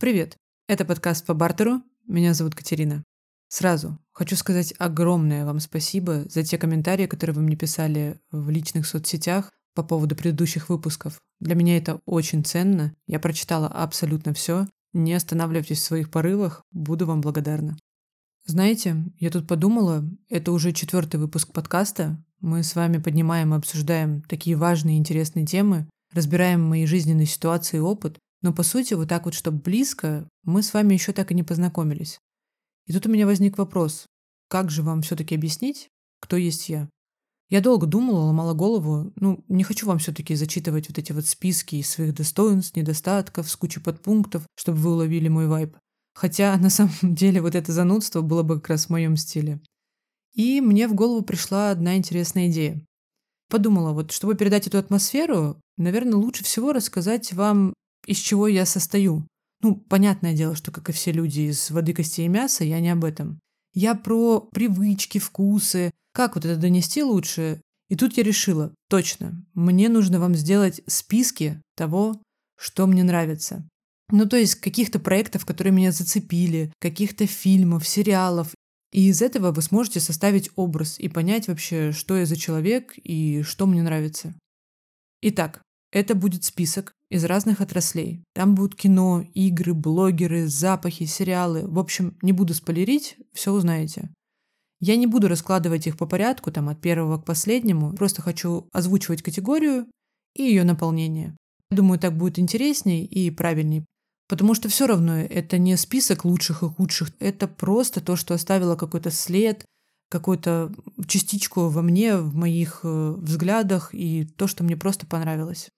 Привет! Это подкаст по бартеру. Меня зовут Катерина. Сразу хочу сказать огромное вам спасибо за те комментарии, которые вы мне писали в личных соцсетях по поводу предыдущих выпусков. Для меня это очень ценно. Я прочитала абсолютно все. Не останавливайтесь в своих порывах. Буду вам благодарна. Знаете, я тут подумала, это уже четвертый выпуск подкаста. Мы с вами поднимаем и обсуждаем такие важные и интересные темы, разбираем мои жизненные ситуации и опыт, но по сути, вот так вот, чтобы близко, мы с вами еще так и не познакомились. И тут у меня возник вопрос, как же вам все-таки объяснить, кто есть я? Я долго думала, ломала голову. Ну, не хочу вам все-таки зачитывать вот эти вот списки из своих достоинств, недостатков, с кучей подпунктов, чтобы вы уловили мой вайб. Хотя, на самом деле, вот это занудство было бы как раз в моем стиле. И мне в голову пришла одна интересная идея. Подумала, вот чтобы передать эту атмосферу, наверное, лучше всего рассказать вам из чего я состою. Ну, понятное дело, что, как и все люди из воды, костей и мяса, я не об этом. Я про привычки, вкусы, как вот это донести лучше. И тут я решила, точно, мне нужно вам сделать списки того, что мне нравится. Ну, то есть каких-то проектов, которые меня зацепили, каких-то фильмов, сериалов. И из этого вы сможете составить образ и понять вообще, что я за человек и что мне нравится. Итак, это будет список из разных отраслей. Там будут кино, игры, блогеры, запахи, сериалы. В общем, не буду спойлерить, все узнаете. Я не буду раскладывать их по порядку, там от первого к последнему. Просто хочу озвучивать категорию и ее наполнение. Думаю, так будет интересней и правильней. Потому что все равно это не список лучших и худших. Это просто то, что оставило какой-то след, какую-то частичку во мне, в моих э, взглядах и то, что мне просто понравилось.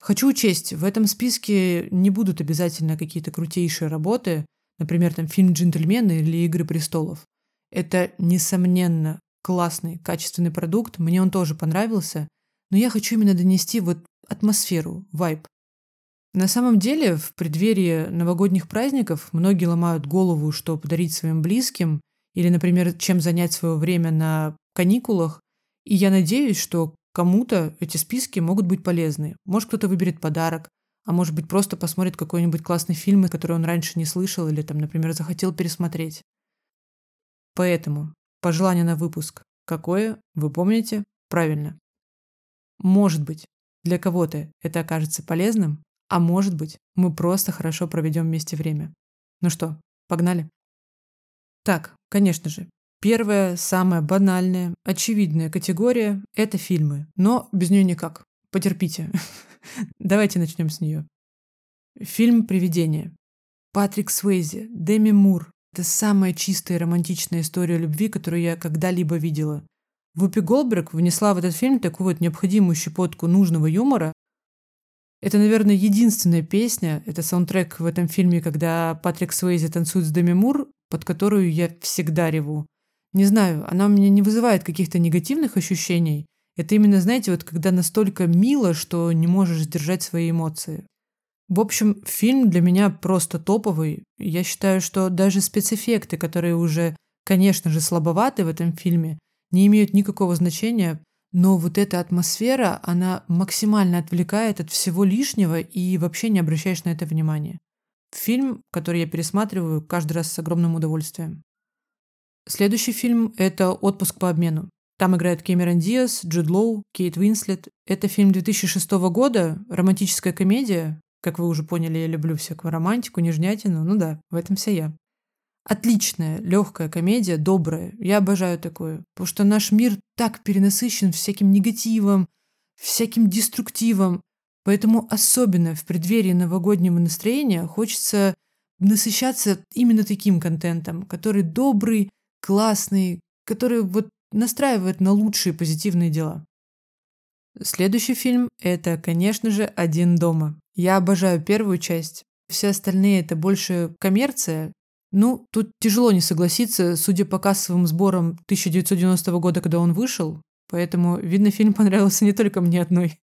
Хочу учесть, в этом списке не будут обязательно какие-то крутейшие работы, например, там фильм «Джентльмены» или «Игры престолов». Это, несомненно, классный, качественный продукт, мне он тоже понравился, но я хочу именно донести вот атмосферу, вайб. На самом деле, в преддверии новогодних праздников многие ломают голову, что подарить своим близким, или, например, чем занять свое время на каникулах, и я надеюсь, что Кому-то эти списки могут быть полезны. Может, кто-то выберет подарок, а может быть, просто посмотрит какой-нибудь классный фильм, который он раньше не слышал или, там, например, захотел пересмотреть. Поэтому пожелание на выпуск. Какое? Вы помните? Правильно. Может быть, для кого-то это окажется полезным, а может быть, мы просто хорошо проведем вместе время. Ну что, погнали? Так, конечно же, Первая, самая банальная, очевидная категория – это фильмы. Но без нее никак. Потерпите. Давайте начнем с нее. Фильм «Привидение». Патрик Суэйзи, Деми Мур. Это самая чистая и романтичная история любви, которую я когда-либо видела. Вупи Голдберг внесла в этот фильм такую вот необходимую щепотку нужного юмора. Это, наверное, единственная песня, это саундтрек в этом фильме, когда Патрик Суэйзи танцует с Деми Мур, под которую я всегда реву. Не знаю, она у меня не вызывает каких-то негативных ощущений. Это именно, знаете, вот когда настолько мило, что не можешь сдержать свои эмоции. В общем, фильм для меня просто топовый. Я считаю, что даже спецэффекты, которые уже, конечно же, слабоваты в этом фильме, не имеют никакого значения, но вот эта атмосфера, она максимально отвлекает от всего лишнего и вообще не обращаешь на это внимания. Фильм, который я пересматриваю каждый раз с огромным удовольствием. Следующий фильм – это «Отпуск по обмену». Там играют Кэмерон Диас, Джуд Лоу, Кейт Уинслет. Это фильм 2006 года, романтическая комедия. Как вы уже поняли, я люблю всякую романтику, нежнятину. Ну да, в этом вся я. Отличная, легкая комедия, добрая. Я обожаю такое. Потому что наш мир так перенасыщен всяким негативом, всяким деструктивом. Поэтому особенно в преддверии новогоднего настроения хочется насыщаться именно таким контентом, который добрый, классный, который вот настраивает на лучшие позитивные дела. Следующий фильм – это, конечно же, «Один дома». Я обожаю первую часть. Все остальные – это больше коммерция. Ну, тут тяжело не согласиться, судя по кассовым сборам 1990 года, когда он вышел. Поэтому, видно, фильм понравился не только мне одной.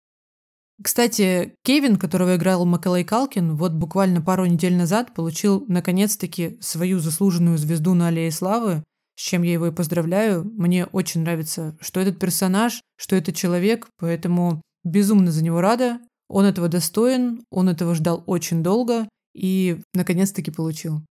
Кстати, Кевин, которого играл Макалей Калкин, вот буквально пару недель назад получил наконец-таки свою заслуженную звезду на Аллее Славы с чем я его и поздравляю. Мне очень нравится, что этот персонаж, что это человек, поэтому безумно за него рада. Он этого достоин, он этого ждал очень долго, и наконец-таки получил.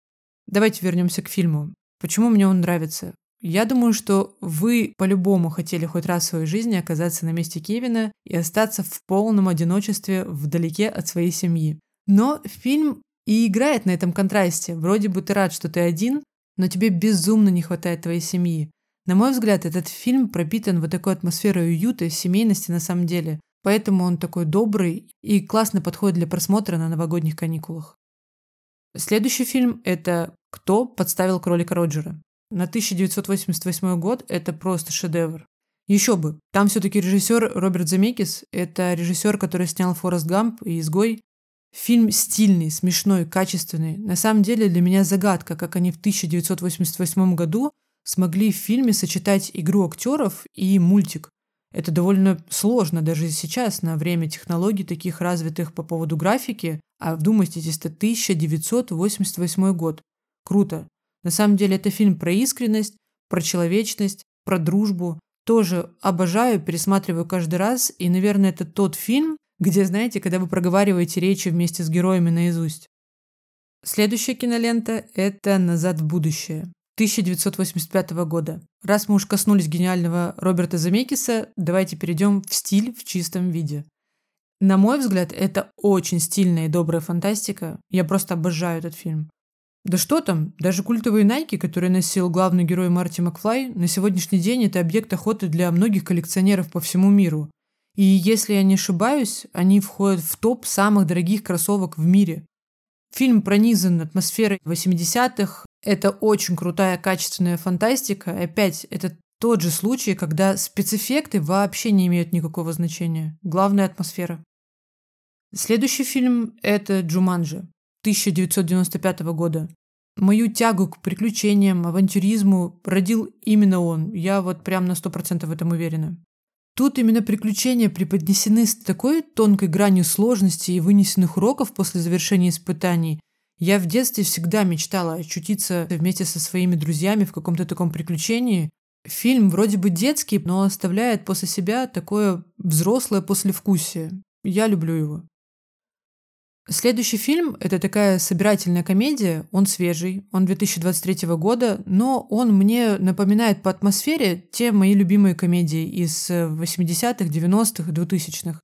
Давайте вернемся к фильму. Почему мне он нравится? Я думаю, что вы по-любому хотели хоть раз в своей жизни оказаться на месте Кевина и остаться в полном одиночестве вдалеке от своей семьи. Но фильм и играет на этом контрасте. Вроде бы ты рад, что ты один, но тебе безумно не хватает твоей семьи. На мой взгляд, этот фильм пропитан вот такой атмосферой уюта, семейности на самом деле. Поэтому он такой добрый и классно подходит для просмотра на новогодних каникулах. Следующий фильм – это «Кто подставил кролика Роджера?». На 1988 год это просто шедевр. Еще бы, там все-таки режиссер Роберт Замекис, это режиссер, который снял «Форест Гамп» и «Изгой». Фильм стильный, смешной, качественный. На самом деле для меня загадка, как они в 1988 году смогли в фильме сочетать игру актеров и мультик. Это довольно сложно даже сейчас, на время технологий таких развитых по поводу графики. А вдумайтесь, это 1988 год. Круто. На самом деле это фильм про искренность, про человечность, про дружбу. Тоже обожаю, пересматриваю каждый раз. И, наверное, это тот фильм, где, знаете, когда вы проговариваете речи вместе с героями наизусть. Следующая кинолента – это «Назад в будущее». 1985 года. Раз мы уж коснулись гениального Роберта Замекиса, давайте перейдем в стиль в чистом виде. На мой взгляд, это очень стильная и добрая фантастика. Я просто обожаю этот фильм. Да что там, даже культовые Найки, которые носил главный герой Марти Макфлай, на сегодняшний день это объект охоты для многих коллекционеров по всему миру. И если я не ошибаюсь, они входят в топ самых дорогих кроссовок в мире. Фильм пронизан атмосферой 80-х. Это очень крутая, качественная фантастика. Опять, это тот же случай, когда спецэффекты вообще не имеют никакого значения. Главная атмосфера. Следующий фильм – это «Джуманджи». 1995 года. Мою тягу к приключениям, авантюризму родил именно он. Я вот прям на 100% в этом уверена. Тут именно приключения преподнесены с такой тонкой гранью сложности и вынесенных уроков после завершения испытаний. Я в детстве всегда мечтала очутиться вместе со своими друзьями в каком-то таком приключении. Фильм вроде бы детский, но оставляет после себя такое взрослое послевкусие. Я люблю его. Следующий фильм – это такая собирательная комедия. Он свежий, он 2023 года, но он мне напоминает по атмосфере те мои любимые комедии из 80-х, 90-х, 2000-х.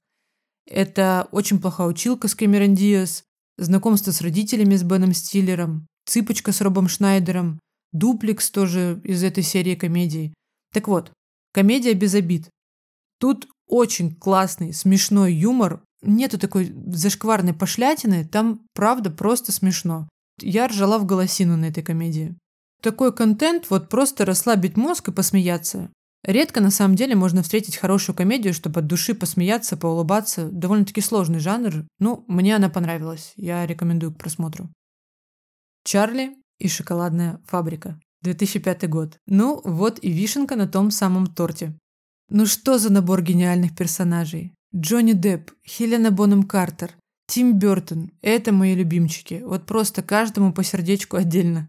Это «Очень плохая училка» с Кэмерон Диас, «Знакомство с родителями» с Беном Стиллером, «Цыпочка» с Робом Шнайдером, «Дуплекс» тоже из этой серии комедий. Так вот, комедия без обид. Тут очень классный, смешной юмор, нету такой зашкварной пошлятины, там правда просто смешно. Я ржала в голосину на этой комедии. Такой контент, вот просто расслабить мозг и посмеяться. Редко на самом деле можно встретить хорошую комедию, чтобы от души посмеяться, поулыбаться. Довольно-таки сложный жанр. Ну, мне она понравилась. Я рекомендую к просмотру. Чарли и шоколадная фабрика. 2005 год. Ну, вот и вишенка на том самом торте. Ну что за набор гениальных персонажей? Джонни Депп, Хелена Бонем Картер, Тим Бертон – это мои любимчики. Вот просто каждому по сердечку отдельно.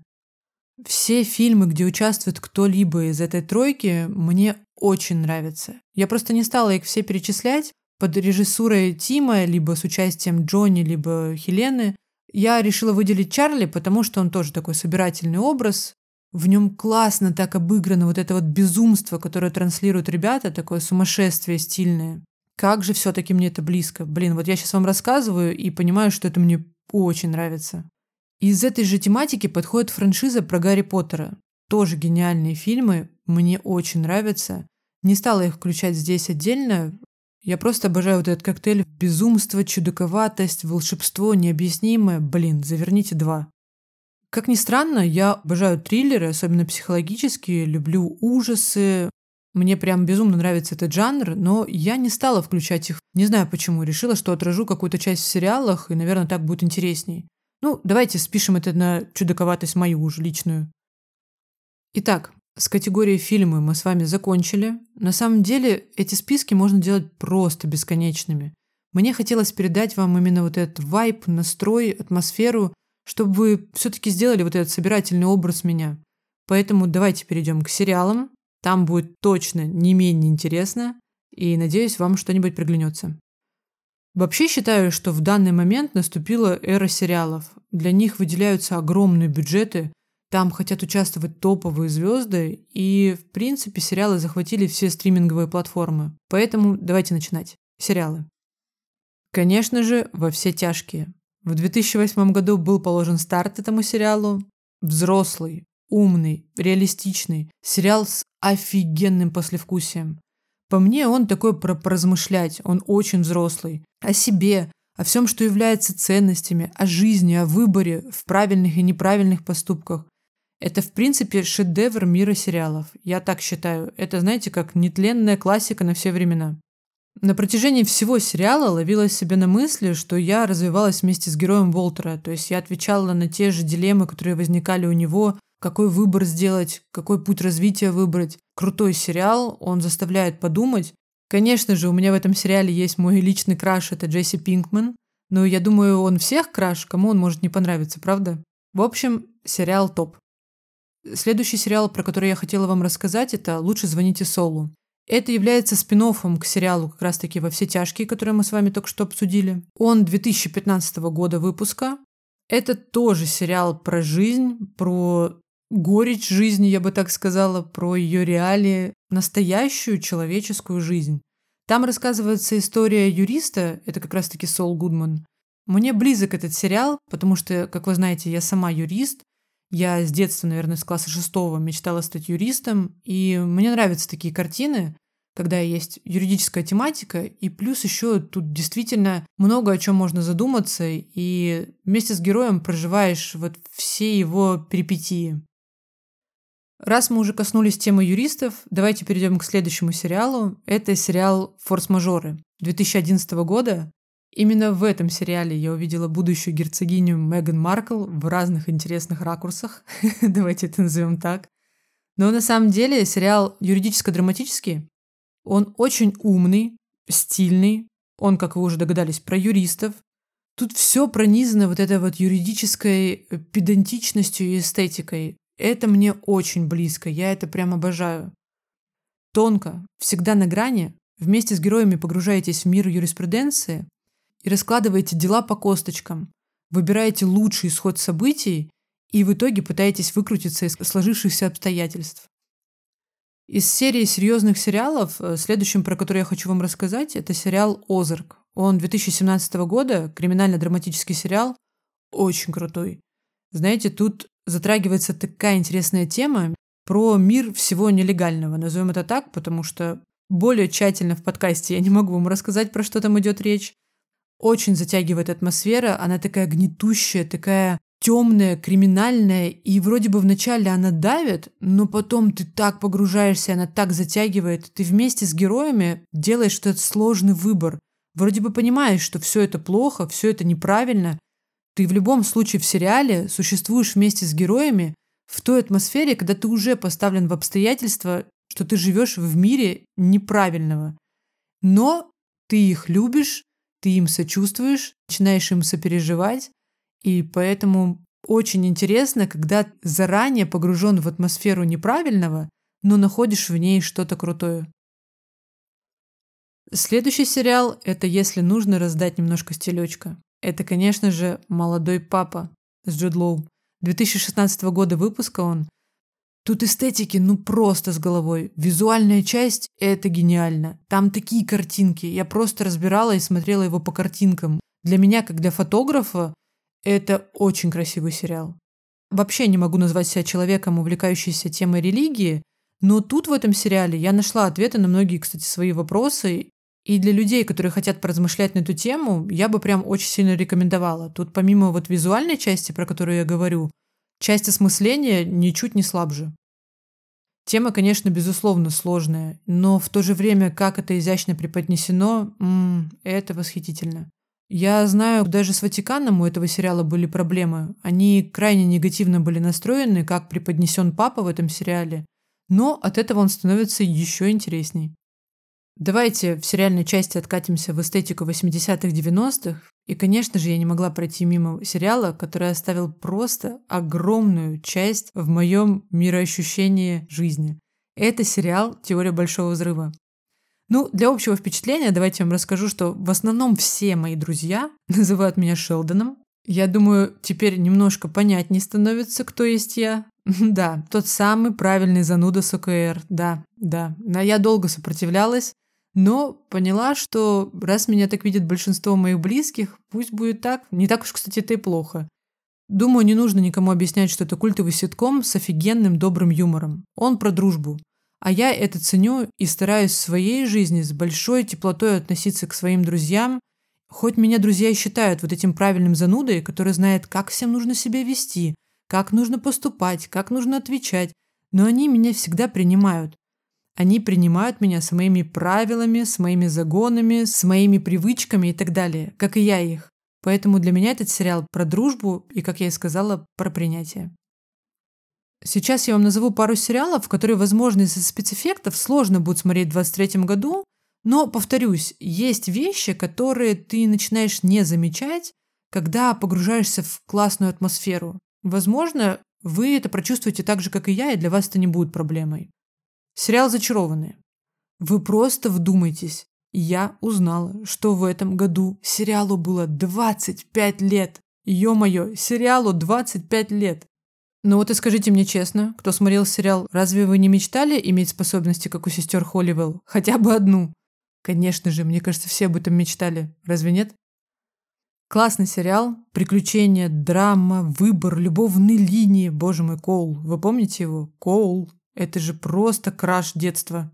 Все фильмы, где участвует кто-либо из этой тройки, мне очень нравятся. Я просто не стала их все перечислять. Под режиссурой Тима, либо с участием Джонни, либо Хелены. Я решила выделить Чарли, потому что он тоже такой собирательный образ. В нем классно так обыграно вот это вот безумство, которое транслируют ребята, такое сумасшествие стильное. Как же все-таки мне это близко. Блин, вот я сейчас вам рассказываю и понимаю, что это мне очень нравится. Из этой же тематики подходит франшиза про Гарри Поттера. Тоже гениальные фильмы, мне очень нравятся. Не стала их включать здесь отдельно. Я просто обожаю вот этот коктейль безумство, чудаковатость, волшебство, необъяснимое. Блин, заверните два. Как ни странно, я обожаю триллеры, особенно психологические, люблю ужасы, мне прям безумно нравится этот жанр, но я не стала включать их. Не знаю почему. Решила, что отражу какую-то часть в сериалах, и, наверное, так будет интересней. Ну, давайте спишем это на чудаковатость мою уже личную. Итак, с категорией фильмы мы с вами закончили. На самом деле, эти списки можно делать просто бесконечными. Мне хотелось передать вам именно вот этот вайб, настрой, атмосферу, чтобы вы все-таки сделали вот этот собирательный образ меня. Поэтому давайте перейдем к сериалам. Там будет точно не менее интересно, и надеюсь, вам что-нибудь приглянется. Вообще считаю, что в данный момент наступила эра сериалов. Для них выделяются огромные бюджеты, там хотят участвовать топовые звезды, и, в принципе, сериалы захватили все стриминговые платформы. Поэтому давайте начинать. Сериалы. Конечно же, во все тяжкие. В 2008 году был положен старт этому сериалу. Взрослый, умный, реалистичный. Сериал с офигенным послевкусием. По мне, он такой про поразмышлять, он очень взрослый. О себе, о всем, что является ценностями, о жизни, о выборе в правильных и неправильных поступках. Это, в принципе, шедевр мира сериалов. Я так считаю. Это, знаете, как нетленная классика на все времена. На протяжении всего сериала ловила себя на мысли, что я развивалась вместе с героем Волтера, то есть я отвечала на те же дилеммы, которые возникали у него, какой выбор сделать, какой путь развития выбрать. Крутой сериал, он заставляет подумать. Конечно же, у меня в этом сериале есть мой личный краш, это Джесси Пинкман, но я думаю, он всех краш, кому он может не понравиться, правда? В общем, сериал топ. Следующий сериал, про который я хотела вам рассказать, это «Лучше звоните Солу». Это является спин к сериалу как раз-таки «Во все тяжкие», который мы с вами только что обсудили. Он 2015 года выпуска. Это тоже сериал про жизнь, про горечь жизни, я бы так сказала, про ее реалии, настоящую человеческую жизнь. Там рассказывается история юриста, это как раз-таки Сол Гудман. Мне близок этот сериал, потому что, как вы знаете, я сама юрист, я с детства, наверное, с класса шестого мечтала стать юристом, и мне нравятся такие картины, когда есть юридическая тематика, и плюс еще тут действительно много о чем можно задуматься, и вместе с героем проживаешь вот все его перипетии. Раз мы уже коснулись темы юристов, давайте перейдем к следующему сериалу. Это сериал «Форс-мажоры» 2011 года. Именно в этом сериале я увидела будущую герцогиню Меган Маркл в разных интересных ракурсах. Давайте это назовем так. Но на самом деле сериал юридическо-драматический. Он очень умный, стильный. Он, как вы уже догадались, про юристов. Тут все пронизано вот этой вот юридической э, педантичностью и эстетикой. Это мне очень близко, я это прям обожаю. Тонко, всегда на грани, вместе с героями погружаетесь в мир юриспруденции, и раскладываете дела по косточкам, выбираете лучший исход событий и в итоге пытаетесь выкрутиться из сложившихся обстоятельств. Из серии серьезных сериалов, э, следующим, про который я хочу вам рассказать, это сериал «Озарк». Он 2017 года, криминально-драматический сериал, очень крутой. Знаете, тут затрагивается такая интересная тема про мир всего нелегального, назовем это так, потому что более тщательно в подкасте я не могу вам рассказать, про что там идет речь. Очень затягивает атмосфера, она такая гнетущая, такая темная, криминальная, и вроде бы вначале она давит, но потом ты так погружаешься, она так затягивает, ты вместе с героями делаешь этот сложный выбор. Вроде бы понимаешь, что все это плохо, все это неправильно. Ты в любом случае в сериале существуешь вместе с героями в той атмосфере, когда ты уже поставлен в обстоятельства, что ты живешь в мире неправильного. Но ты их любишь, ты им сочувствуешь, начинаешь им сопереживать, и поэтому очень интересно, когда заранее погружен в атмосферу неправильного, но находишь в ней что-то крутое. Следующий сериал – это «Если нужно раздать немножко стелечка». Это, конечно же, «Молодой папа» с Джуд Лоу. 2016 года выпуска он. Тут эстетики, ну просто с головой. Визуальная часть – это гениально. Там такие картинки. Я просто разбирала и смотрела его по картинкам. Для меня, как для фотографа, это очень красивый сериал. Вообще не могу назвать себя человеком, увлекающимся темой религии, но тут в этом сериале я нашла ответы на многие, кстати, свои вопросы. И для людей, которые хотят поразмышлять на эту тему, я бы прям очень сильно рекомендовала. Тут помимо вот визуальной части, про которую я говорю, Часть осмысления ничуть не слабже. Тема, конечно, безусловно сложная, но в то же время, как это изящно преподнесено, м-м, это восхитительно. Я знаю, даже с Ватиканом у этого сериала были проблемы. Они крайне негативно были настроены, как преподнесен папа в этом сериале, но от этого он становится еще интересней. Давайте в сериальной части откатимся в эстетику 80-х, 90-х. И, конечно же, я не могла пройти мимо сериала, который оставил просто огромную часть в моем мироощущении жизни. Это сериал «Теория Большого Взрыва». Ну, для общего впечатления давайте я вам расскажу, что в основном все мои друзья называют меня Шелдоном. Я думаю, теперь немножко понятнее становится, кто есть я. Да, тот самый правильный зануда с ОКР. Да, да. Но я долго сопротивлялась, но поняла, что раз меня так видит большинство моих близких, пусть будет так. Не так уж, кстати, это и плохо. Думаю, не нужно никому объяснять, что это культовый ситком с офигенным добрым юмором. Он про дружбу. А я это ценю и стараюсь в своей жизни с большой теплотой относиться к своим друзьям. Хоть меня друзья считают вот этим правильным занудой, который знает, как всем нужно себя вести, как нужно поступать, как нужно отвечать, но они меня всегда принимают. Они принимают меня с моими правилами, с моими загонами, с моими привычками и так далее, как и я их. Поэтому для меня этот сериал про дружбу и, как я и сказала, про принятие. Сейчас я вам назову пару сериалов, которые, возможно, из-за спецэффектов сложно будет смотреть в 2023 году, но, повторюсь, есть вещи, которые ты начинаешь не замечать, когда погружаешься в классную атмосферу. Возможно, вы это прочувствуете так же, как и я, и для вас это не будет проблемой. Сериал «Зачарованные». Вы просто вдумайтесь. Я узнала, что в этом году сериалу было 25 лет. Ё-моё, сериалу 25 лет. Ну вот и скажите мне честно, кто смотрел сериал, разве вы не мечтали иметь способности, как у сестер Холливелл? Хотя бы одну. Конечно же, мне кажется, все об этом мечтали. Разве нет? Классный сериал. Приключения, драма, выбор, любовные линии. Боже мой, Коул. Вы помните его? Коул. Это же просто краш детства.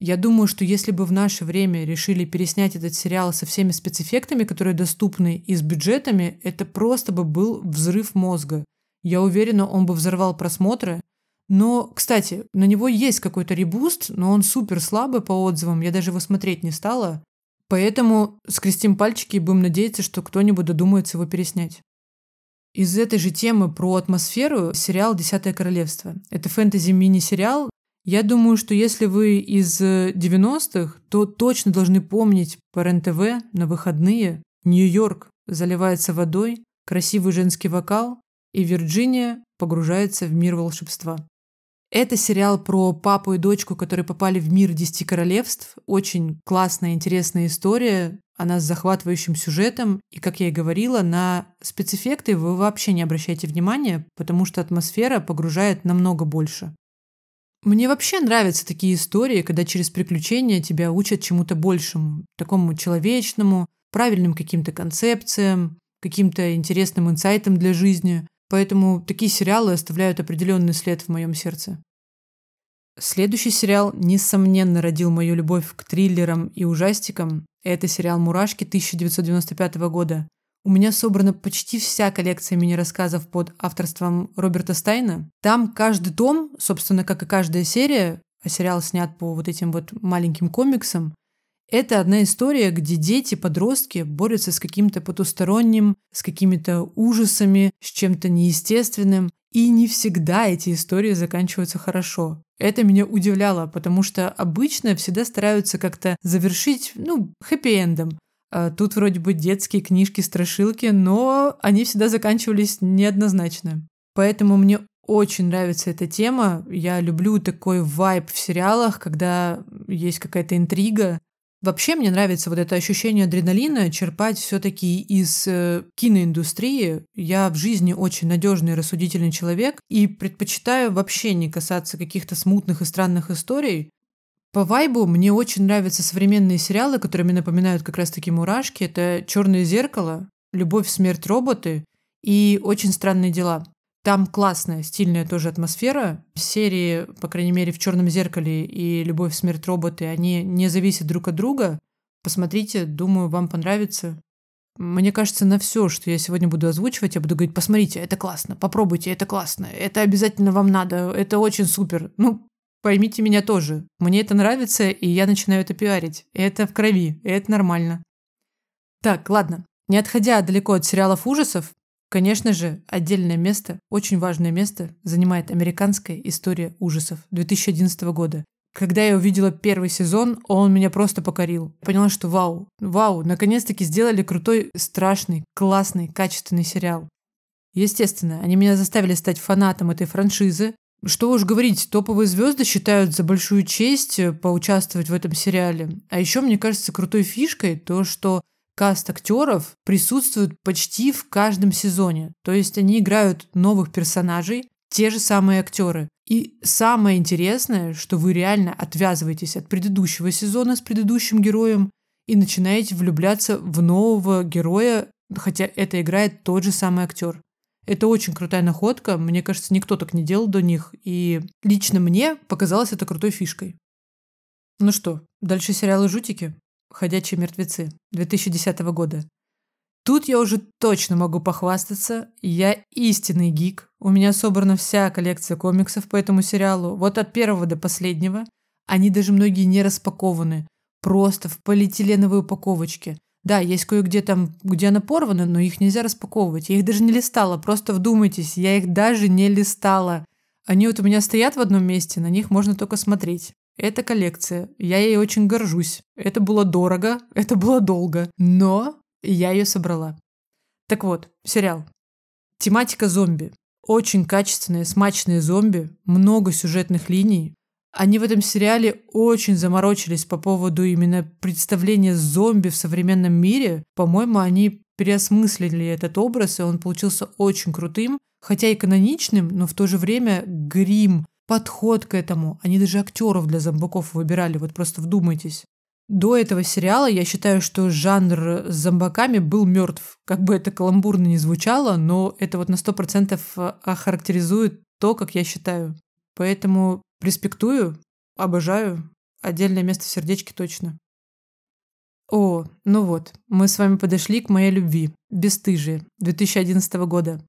Я думаю, что если бы в наше время решили переснять этот сериал со всеми спецэффектами, которые доступны, и с бюджетами, это просто бы был взрыв мозга. Я уверена, он бы взорвал просмотры. Но, кстати, на него есть какой-то ребуст, но он супер слабый по отзывам, я даже его смотреть не стала. Поэтому скрестим пальчики и будем надеяться, что кто-нибудь додумается его переснять. Из этой же темы про атмосферу сериал «Десятое королевство». Это фэнтези-мини-сериал. Я думаю, что если вы из 90-х, то точно должны помнить по РЕН-ТВ на выходные Нью-Йорк заливается водой, красивый женский вокал, и Вирджиния погружается в мир волшебства. Это сериал про папу и дочку, которые попали в мир Десяти Королевств. Очень классная, интересная история. Она с захватывающим сюжетом. И, как я и говорила, на спецэффекты вы вообще не обращайте внимания, потому что атмосфера погружает намного больше. Мне вообще нравятся такие истории, когда через приключения тебя учат чему-то большему, такому человечному, правильным каким-то концепциям, каким-то интересным инсайтам для жизни. Поэтому такие сериалы оставляют определенный след в моем сердце. Следующий сериал, несомненно, родил мою любовь к триллерам и ужастикам. Это сериал «Мурашки» 1995 года. У меня собрана почти вся коллекция мини-рассказов под авторством Роберта Стайна. Там каждый том, собственно, как и каждая серия, а сериал снят по вот этим вот маленьким комиксам, это одна история, где дети, подростки борются с каким-то потусторонним, с какими-то ужасами, с чем-то неестественным. И не всегда эти истории заканчиваются хорошо. Это меня удивляло, потому что обычно всегда стараются как-то завершить, ну, хэппи-эндом. А тут вроде бы детские книжки-страшилки, но они всегда заканчивались неоднозначно. Поэтому мне очень нравится эта тема. Я люблю такой вайб в сериалах, когда есть какая-то интрига, Вообще мне нравится вот это ощущение адреналина черпать все-таки из э, киноиндустрии. Я в жизни очень надежный рассудительный человек и предпочитаю вообще не касаться каких-то смутных и странных историй. По вайбу мне очень нравятся современные сериалы, которые мне напоминают как раз-таки «Мурашки». Это «Черное зеркало», «Любовь, смерть, роботы» и «Очень странные дела». Там классная, стильная тоже атмосфера. Серии, по крайней мере, в «Черном зеркале» и «Любовь, смерть, роботы», они не зависят друг от друга. Посмотрите, думаю, вам понравится. Мне кажется, на все, что я сегодня буду озвучивать, я буду говорить, посмотрите, это классно, попробуйте, это классно, это обязательно вам надо, это очень супер. Ну, поймите меня тоже. Мне это нравится, и я начинаю это пиарить. Это в крови, и это нормально. Так, ладно. Не отходя далеко от сериалов ужасов, Конечно же, отдельное место, очень важное место, занимает американская история ужасов 2011 года. Когда я увидела первый сезон, он меня просто покорил. Поняла, что вау, вау, наконец-таки сделали крутой, страшный, классный, качественный сериал. Естественно, они меня заставили стать фанатом этой франшизы. Что уж говорить, топовые звезды считают за большую честь э, поучаствовать в этом сериале. А еще, мне кажется, крутой фишкой то, что каст актеров присутствует почти в каждом сезоне. То есть они играют новых персонажей, те же самые актеры. И самое интересное, что вы реально отвязываетесь от предыдущего сезона с предыдущим героем и начинаете влюбляться в нового героя, хотя это играет тот же самый актер. Это очень крутая находка. Мне кажется, никто так не делал до них. И лично мне показалось это крутой фишкой. Ну что, дальше сериалы «Жутики». «Ходячие мертвецы» 2010 года. Тут я уже точно могу похвастаться. Я истинный гик. У меня собрана вся коллекция комиксов по этому сериалу. Вот от первого до последнего. Они даже многие не распакованы. Просто в полиэтиленовой упаковочке. Да, есть кое-где там, где она порвана, но их нельзя распаковывать. Я их даже не листала, просто вдумайтесь, я их даже не листала. Они вот у меня стоят в одном месте, на них можно только смотреть. Это коллекция. Я ей очень горжусь. Это было дорого, это было долго. Но я ее собрала. Так вот, сериал. Тематика зомби. Очень качественные, смачные зомби, много сюжетных линий, они в этом сериале очень заморочились по поводу именно представления зомби в современном мире. По-моему, они переосмыслили этот образ, и он получился очень крутым, хотя и каноничным, но в то же время грим, подход к этому. Они даже актеров для зомбаков выбирали, вот просто вдумайтесь. До этого сериала я считаю, что жанр с зомбаками был мертв. Как бы это каламбурно не звучало, но это вот на 100% охарактеризует то, как я считаю. Поэтому Респектую, обожаю. Отдельное место в сердечке точно. О, ну вот, мы с вами подошли к моей любви. «Бесстыжие» 2011 года.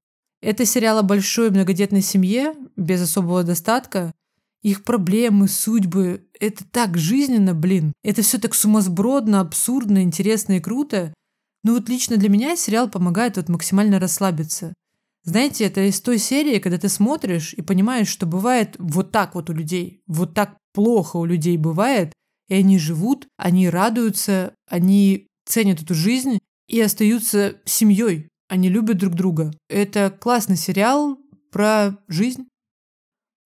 Это сериал о большой многодетной семье, без особого достатка. Их проблемы, судьбы – это так жизненно, блин. Это все так сумасбродно, абсурдно, интересно и круто. Но вот лично для меня сериал помогает вот максимально расслабиться. Знаете, это из той серии, когда ты смотришь и понимаешь, что бывает вот так вот у людей, вот так плохо у людей бывает, и они живут, они радуются, они ценят эту жизнь и остаются семьей. Они любят друг друга. Это классный сериал про жизнь.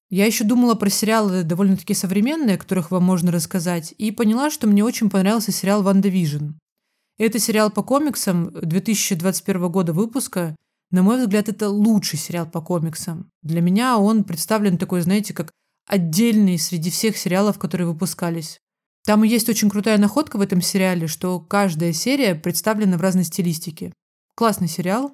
Я еще думала про сериалы довольно-таки современные, о которых вам можно рассказать, и поняла, что мне очень понравился сериал «WandaVision». Это сериал по комиксам 2021 года выпуска – на мой взгляд, это лучший сериал по комиксам. Для меня он представлен такой, знаете, как отдельный среди всех сериалов, которые выпускались. Там есть очень крутая находка в этом сериале, что каждая серия представлена в разной стилистике. Классный сериал.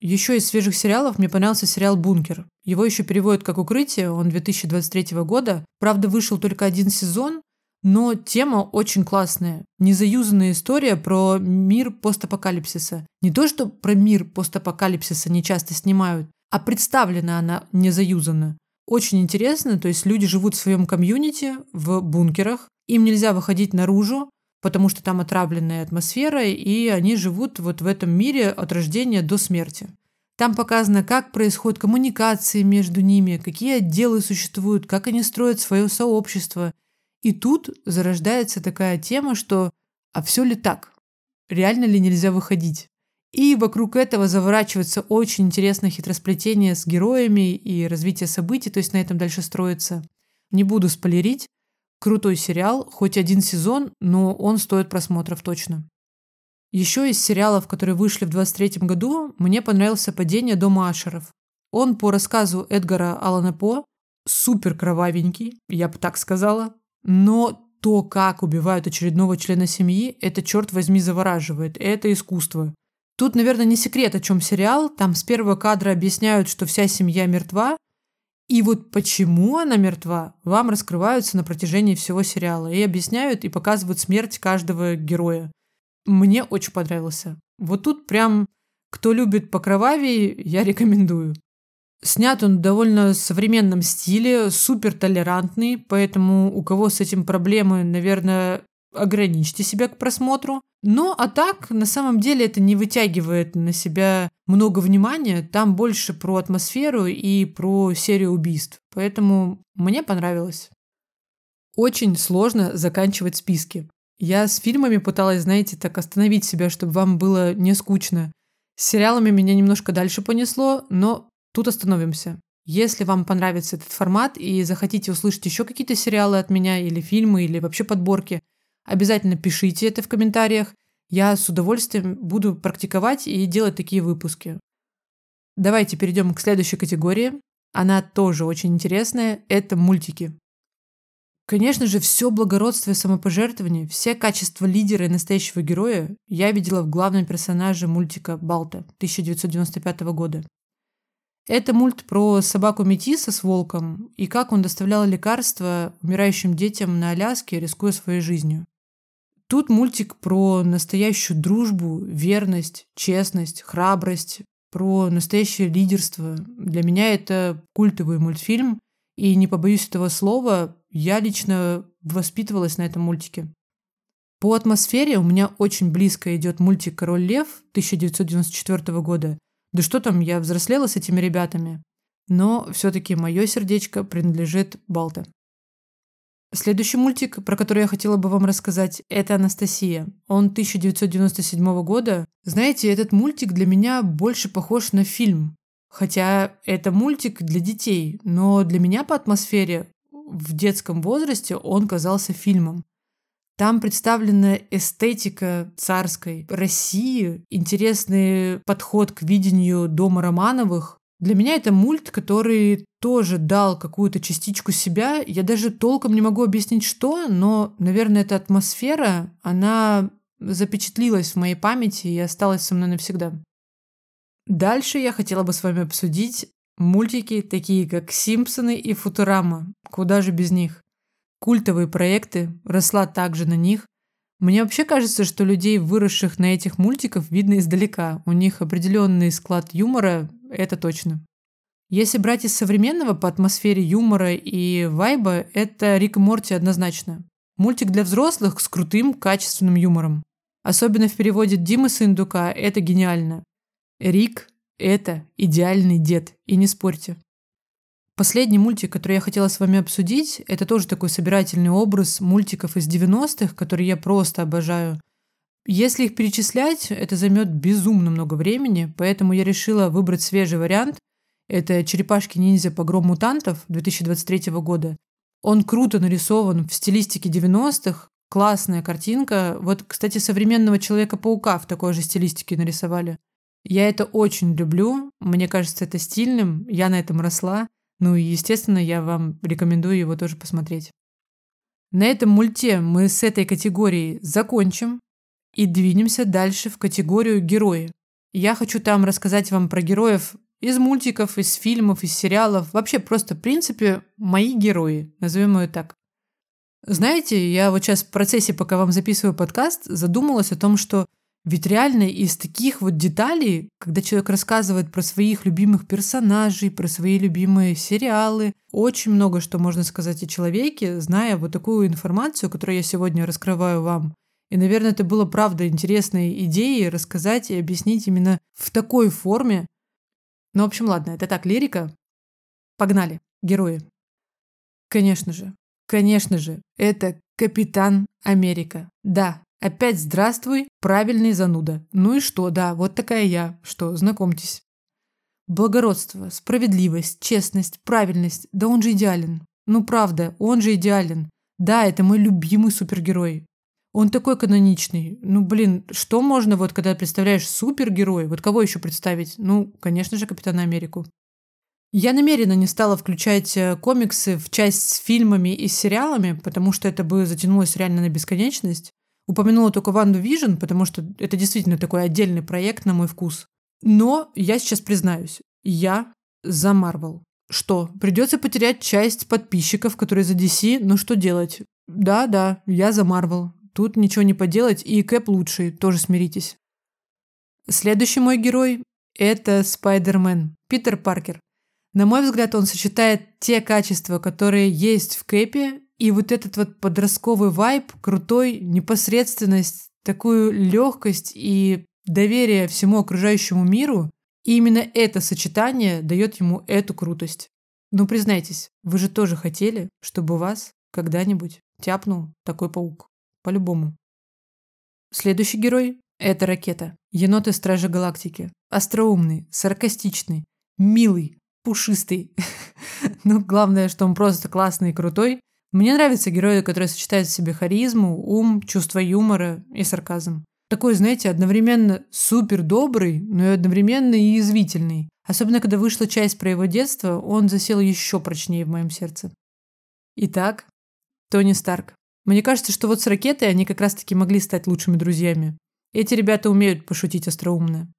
Еще из свежих сериалов мне понравился сериал «Бункер». Его еще переводят как «Укрытие», он 2023 года. Правда, вышел только один сезон, но тема очень классная. Незаюзанная история про мир постапокалипсиса. Не то, что про мир постапокалипсиса не часто снимают, а представлена она незаюзанно. Очень интересно, то есть люди живут в своем комьюнити, в бункерах, им нельзя выходить наружу, потому что там отравленная атмосфера, и они живут вот в этом мире от рождения до смерти. Там показано, как происходят коммуникации между ними, какие отделы существуют, как они строят свое сообщество – и тут зарождается такая тема, что «а все ли так? Реально ли нельзя выходить?» И вокруг этого заворачивается очень интересное хитросплетение с героями и развитие событий, то есть на этом дальше строится. Не буду спойлерить. Крутой сериал, хоть один сезон, но он стоит просмотров точно. Еще из сериалов, которые вышли в 23 году, мне понравился «Падение дома Ашеров». Он по рассказу Эдгара Алана По супер кровавенький, я бы так сказала, но то, как убивают очередного члена семьи, это, черт возьми, завораживает. Это искусство. Тут, наверное, не секрет, о чем сериал. Там с первого кадра объясняют, что вся семья мертва. И вот почему она мертва, вам раскрываются на протяжении всего сериала. И объясняют, и показывают смерть каждого героя. Мне очень понравился. Вот тут прям, кто любит покровавее, я рекомендую. Снят он в довольно современном стиле, супер толерантный, поэтому у кого с этим проблемы, наверное, ограничьте себя к просмотру. Ну, а так, на самом деле, это не вытягивает на себя много внимания. Там больше про атмосферу и про серию убийств. Поэтому мне понравилось. Очень сложно заканчивать списки. Я с фильмами пыталась, знаете, так остановить себя, чтобы вам было не скучно. С сериалами меня немножко дальше понесло, но Тут остановимся. Если вам понравится этот формат и захотите услышать еще какие-то сериалы от меня или фильмы, или вообще подборки, обязательно пишите это в комментариях. Я с удовольствием буду практиковать и делать такие выпуски. Давайте перейдем к следующей категории. Она тоже очень интересная. Это мультики. Конечно же, все благородство и самопожертвование, все качества лидера и настоящего героя я видела в главном персонаже мультика «Балта» 1995 года. Это мульт про собаку Метиса с волком и как он доставлял лекарства умирающим детям на Аляске, рискуя своей жизнью. Тут мультик про настоящую дружбу, верность, честность, храбрость, про настоящее лидерство. Для меня это культовый мультфильм, и не побоюсь этого слова, я лично воспитывалась на этом мультике. По атмосфере у меня очень близко идет мультик «Король лев» 1994 года. Да что там, я взрослела с этими ребятами. Но все-таки мое сердечко принадлежит Балта. Следующий мультик, про который я хотела бы вам рассказать, это «Анастасия». Он 1997 года. Знаете, этот мультик для меня больше похож на фильм. Хотя это мультик для детей, но для меня по атмосфере в детском возрасте он казался фильмом. Там представлена эстетика царской России, интересный подход к видению дома Романовых, для меня это мульт, который тоже дал какую-то частичку себя. Я даже толком не могу объяснить, что, но, наверное, эта атмосфера, она запечатлилась в моей памяти и осталась со мной навсегда. Дальше я хотела бы с вами обсудить мультики, такие как «Симпсоны» и «Футурама». Куда же без них? Культовые проекты, росла также на них. Мне вообще кажется, что людей, выросших на этих мультиках, видно издалека. У них определенный склад юмора, это точно. Если брать из современного по атмосфере юмора и вайба, это Рик и Морти однозначно. Мультик для взрослых с крутым, качественным юмором. Особенно в переводе Димы Сындука это гениально. Рик – это идеальный дед, и не спорьте. Последний мультик, который я хотела с вами обсудить, это тоже такой собирательный образ мультиков из 90-х, который я просто обожаю. Если их перечислять, это займет безумно много времени, поэтому я решила выбрать свежий вариант. Это «Черепашки-ниндзя. Погром мутантов» 2023 года. Он круто нарисован в стилистике 90-х, классная картинка. Вот, кстати, современного Человека-паука в такой же стилистике нарисовали. Я это очень люблю, мне кажется это стильным, я на этом росла. Ну и, естественно, я вам рекомендую его тоже посмотреть. На этом мульте мы с этой категорией закончим и двинемся дальше в категорию герои. Я хочу там рассказать вам про героев из мультиков, из фильмов, из сериалов. Вообще просто, в принципе, мои герои, назовем ее так. Знаете, я вот сейчас в процессе, пока вам записываю подкаст, задумалась о том, что ведь реально из таких вот деталей, когда человек рассказывает про своих любимых персонажей, про свои любимые сериалы, очень много что можно сказать о человеке, зная вот такую информацию, которую я сегодня раскрываю вам. И, наверное, это было, правда, интересной идеей рассказать и объяснить именно в такой форме. Ну, в общем, ладно, это так, лирика. Погнали, герои. Конечно же, конечно же, это Капитан Америка. Да, опять здравствуй, правильный зануда. Ну и что, да, вот такая я. Что, знакомьтесь. Благородство, справедливость, честность, правильность. Да он же идеален. Ну правда, он же идеален. Да, это мой любимый супергерой. Он такой каноничный. Ну, блин, что можно вот, когда представляешь супергерой, вот кого еще представить? Ну, конечно же, Капитана Америку. Я намеренно не стала включать э, комиксы в часть с фильмами и сериалами, потому что это бы затянулось реально на бесконечность. Упомянула только Ванду Vision, потому что это действительно такой отдельный проект на мой вкус. Но я сейчас признаюсь, я за Марвел. Что, придется потерять часть подписчиков, которые за DC, но что делать? Да-да, я за Марвел. Тут ничего не поделать, и Кэп лучший, тоже смиритесь. Следующий мой герой – это Спайдермен, Питер Паркер. На мой взгляд, он сочетает те качества, которые есть в Кэпе, и вот этот вот подростковый вайб, крутой, непосредственность, такую легкость и доверие всему окружающему миру. И именно это сочетание дает ему эту крутость. Ну, признайтесь, вы же тоже хотели, чтобы вас когда-нибудь тяпнул такой паук. По-любому. Следующий герой – это ракета. Енот Стражи Галактики. Остроумный, саркастичный, милый, пушистый. ну, главное, что он просто классный и крутой. Мне нравятся герои, которые сочетают в себе харизму, ум, чувство юмора и сарказм. Такой, знаете, одновременно супер добрый, но и одновременно и язвительный. Особенно, когда вышла часть про его детство, он засел еще прочнее в моем сердце. Итак, Тони Старк. Мне кажется, что вот с ракетой они как раз-таки могли стать лучшими друзьями. Эти ребята умеют пошутить остроумно.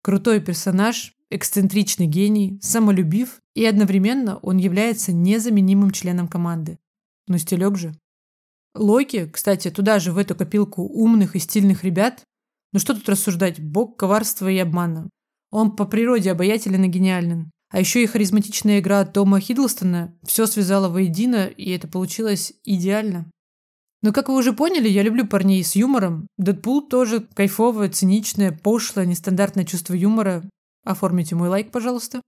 Крутой персонаж, эксцентричный гений, самолюбив, и одновременно он является незаменимым членом команды. Но стилек же. Локи, кстати, туда же, в эту копилку умных и стильных ребят. Ну что тут рассуждать, бог коварства и обмана. Он по природе обаятелен и гениален. А еще и харизматичная игра Тома Хиддлстона все связала воедино, и это получилось идеально. Но, как вы уже поняли, я люблю парней с юмором. Дэдпул тоже кайфовое, циничное, пошлое, нестандартное чувство юмора. Оформите мой лайк, пожалуйста.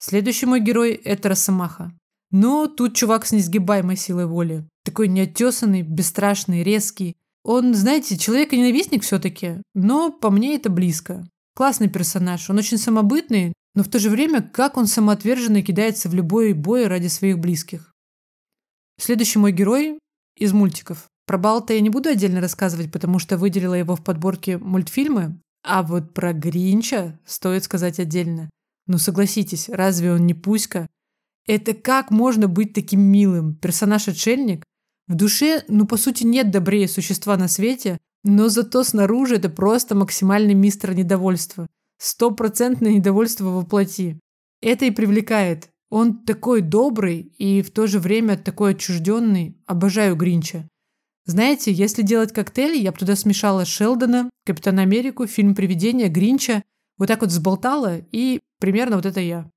Следующий мой герой – это Росомаха. Но тут чувак с несгибаемой силой воли. Такой неотесанный, бесстрашный, резкий. Он, знаете, человек-ненавистник все-таки, но по мне это близко. Классный персонаж, он очень самобытный, но в то же время как он самоотверженно кидается в любой бой ради своих близких. Следующий мой герой из мультиков. Про Балта я не буду отдельно рассказывать, потому что выделила его в подборке мультфильмы, а вот про Гринча стоит сказать отдельно. Ну согласитесь, разве он не Пуська? Это как можно быть таким милым? Персонаж-отшельник? В душе, ну, по сути, нет добрее существа на свете, но зато снаружи это просто максимальный мистер недовольства. Стопроцентное недовольство во плоти. Это и привлекает. Он такой добрый и в то же время такой отчужденный. Обожаю Гринча. Знаете, если делать коктейль, я бы туда смешала Шелдона, Капитана Америку, фильм «Привидение», Гринча, вот так вот взболтала, и примерно вот это я.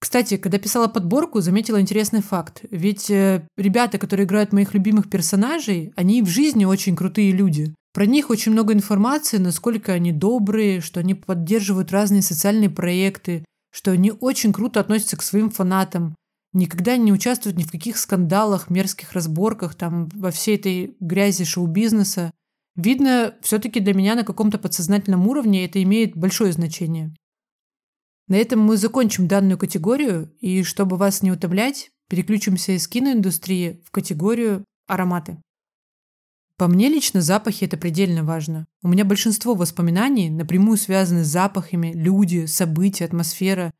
Кстати, когда писала подборку, заметила интересный факт. Ведь э, ребята, которые играют моих любимых персонажей, они в жизни очень крутые люди. Про них очень много информации, насколько они добрые, что они поддерживают разные социальные проекты, что они очень круто относятся к своим фанатам, никогда не участвуют ни в каких скандалах, мерзких разборках, там, во всей этой грязи шоу-бизнеса. Видно, все-таки для меня на каком-то подсознательном уровне это имеет большое значение. На этом мы закончим данную категорию, и чтобы вас не утомлять, переключимся из киноиндустрии в категорию ароматы. По мне лично запахи – это предельно важно. У меня большинство воспоминаний напрямую связаны с запахами, люди, события, атмосфера.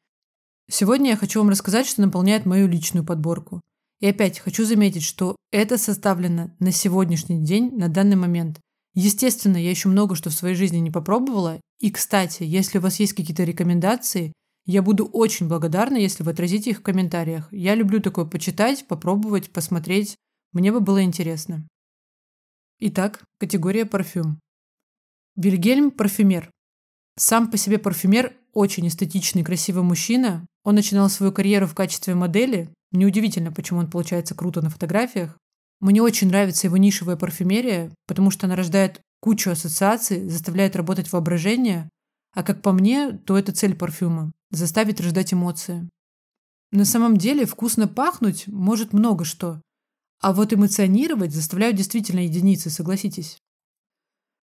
Сегодня я хочу вам рассказать, что наполняет мою личную подборку. И опять хочу заметить, что это составлено на сегодняшний день, на данный момент. Естественно, я еще много что в своей жизни не попробовала. И, кстати, если у вас есть какие-то рекомендации, я буду очень благодарна, если вы отразите их в комментариях. Я люблю такое почитать, попробовать, посмотреть. Мне бы было интересно. Итак, категория парфюм. Вильгельм – парфюмер. Сам по себе парфюмер – очень эстетичный, красивый мужчина. Он начинал свою карьеру в качестве модели. Неудивительно, почему он получается круто на фотографиях. Мне очень нравится его нишевая парфюмерия, потому что она рождает кучу ассоциаций, заставляет работать воображение. А как по мне, то это цель парфюма заставить рождать эмоции. На самом деле вкусно пахнуть может много что, а вот эмоционировать заставляют действительно единицы, согласитесь.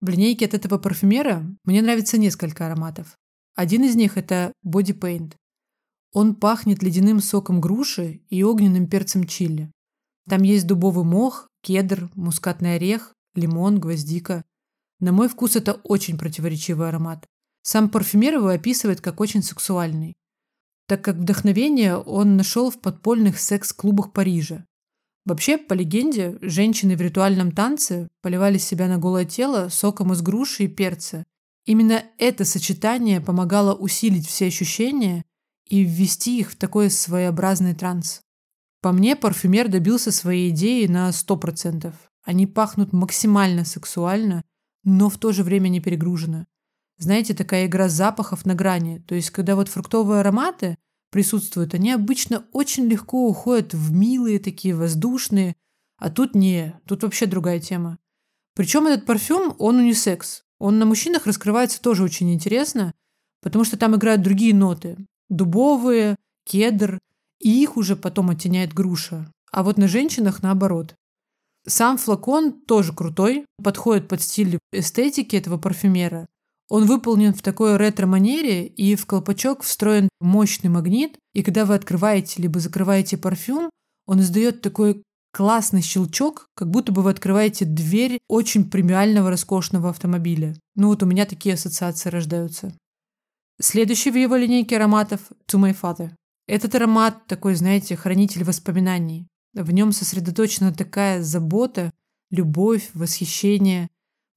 В линейке от этого парфюмера мне нравится несколько ароматов. Один из них – это Body Paint. Он пахнет ледяным соком груши и огненным перцем чили. Там есть дубовый мох, кедр, мускатный орех, лимон, гвоздика. На мой вкус это очень противоречивый аромат. Сам парфюмер его описывает как очень сексуальный, так как вдохновение он нашел в подпольных секс-клубах Парижа. Вообще, по легенде, женщины в ритуальном танце поливали себя на голое тело соком из груши и перца. Именно это сочетание помогало усилить все ощущения и ввести их в такой своеобразный транс. По мне, парфюмер добился своей идеи на 100%. Они пахнут максимально сексуально, но в то же время не перегружены знаете, такая игра запахов на грани. То есть, когда вот фруктовые ароматы присутствуют, они обычно очень легко уходят в милые такие, воздушные, а тут не, тут вообще другая тема. Причем этот парфюм, он унисекс. Он на мужчинах раскрывается тоже очень интересно, потому что там играют другие ноты. Дубовые, кедр, и их уже потом оттеняет груша. А вот на женщинах наоборот. Сам флакон тоже крутой, подходит под стиль эстетики этого парфюмера. Он выполнен в такой ретро-манере, и в колпачок встроен мощный магнит, и когда вы открываете либо закрываете парфюм, он издает такой классный щелчок, как будто бы вы открываете дверь очень премиального, роскошного автомобиля. Ну вот у меня такие ассоциации рождаются. Следующий в его линейке ароматов «To My Father». Этот аромат такой, знаете, хранитель воспоминаний. В нем сосредоточена такая забота, любовь, восхищение.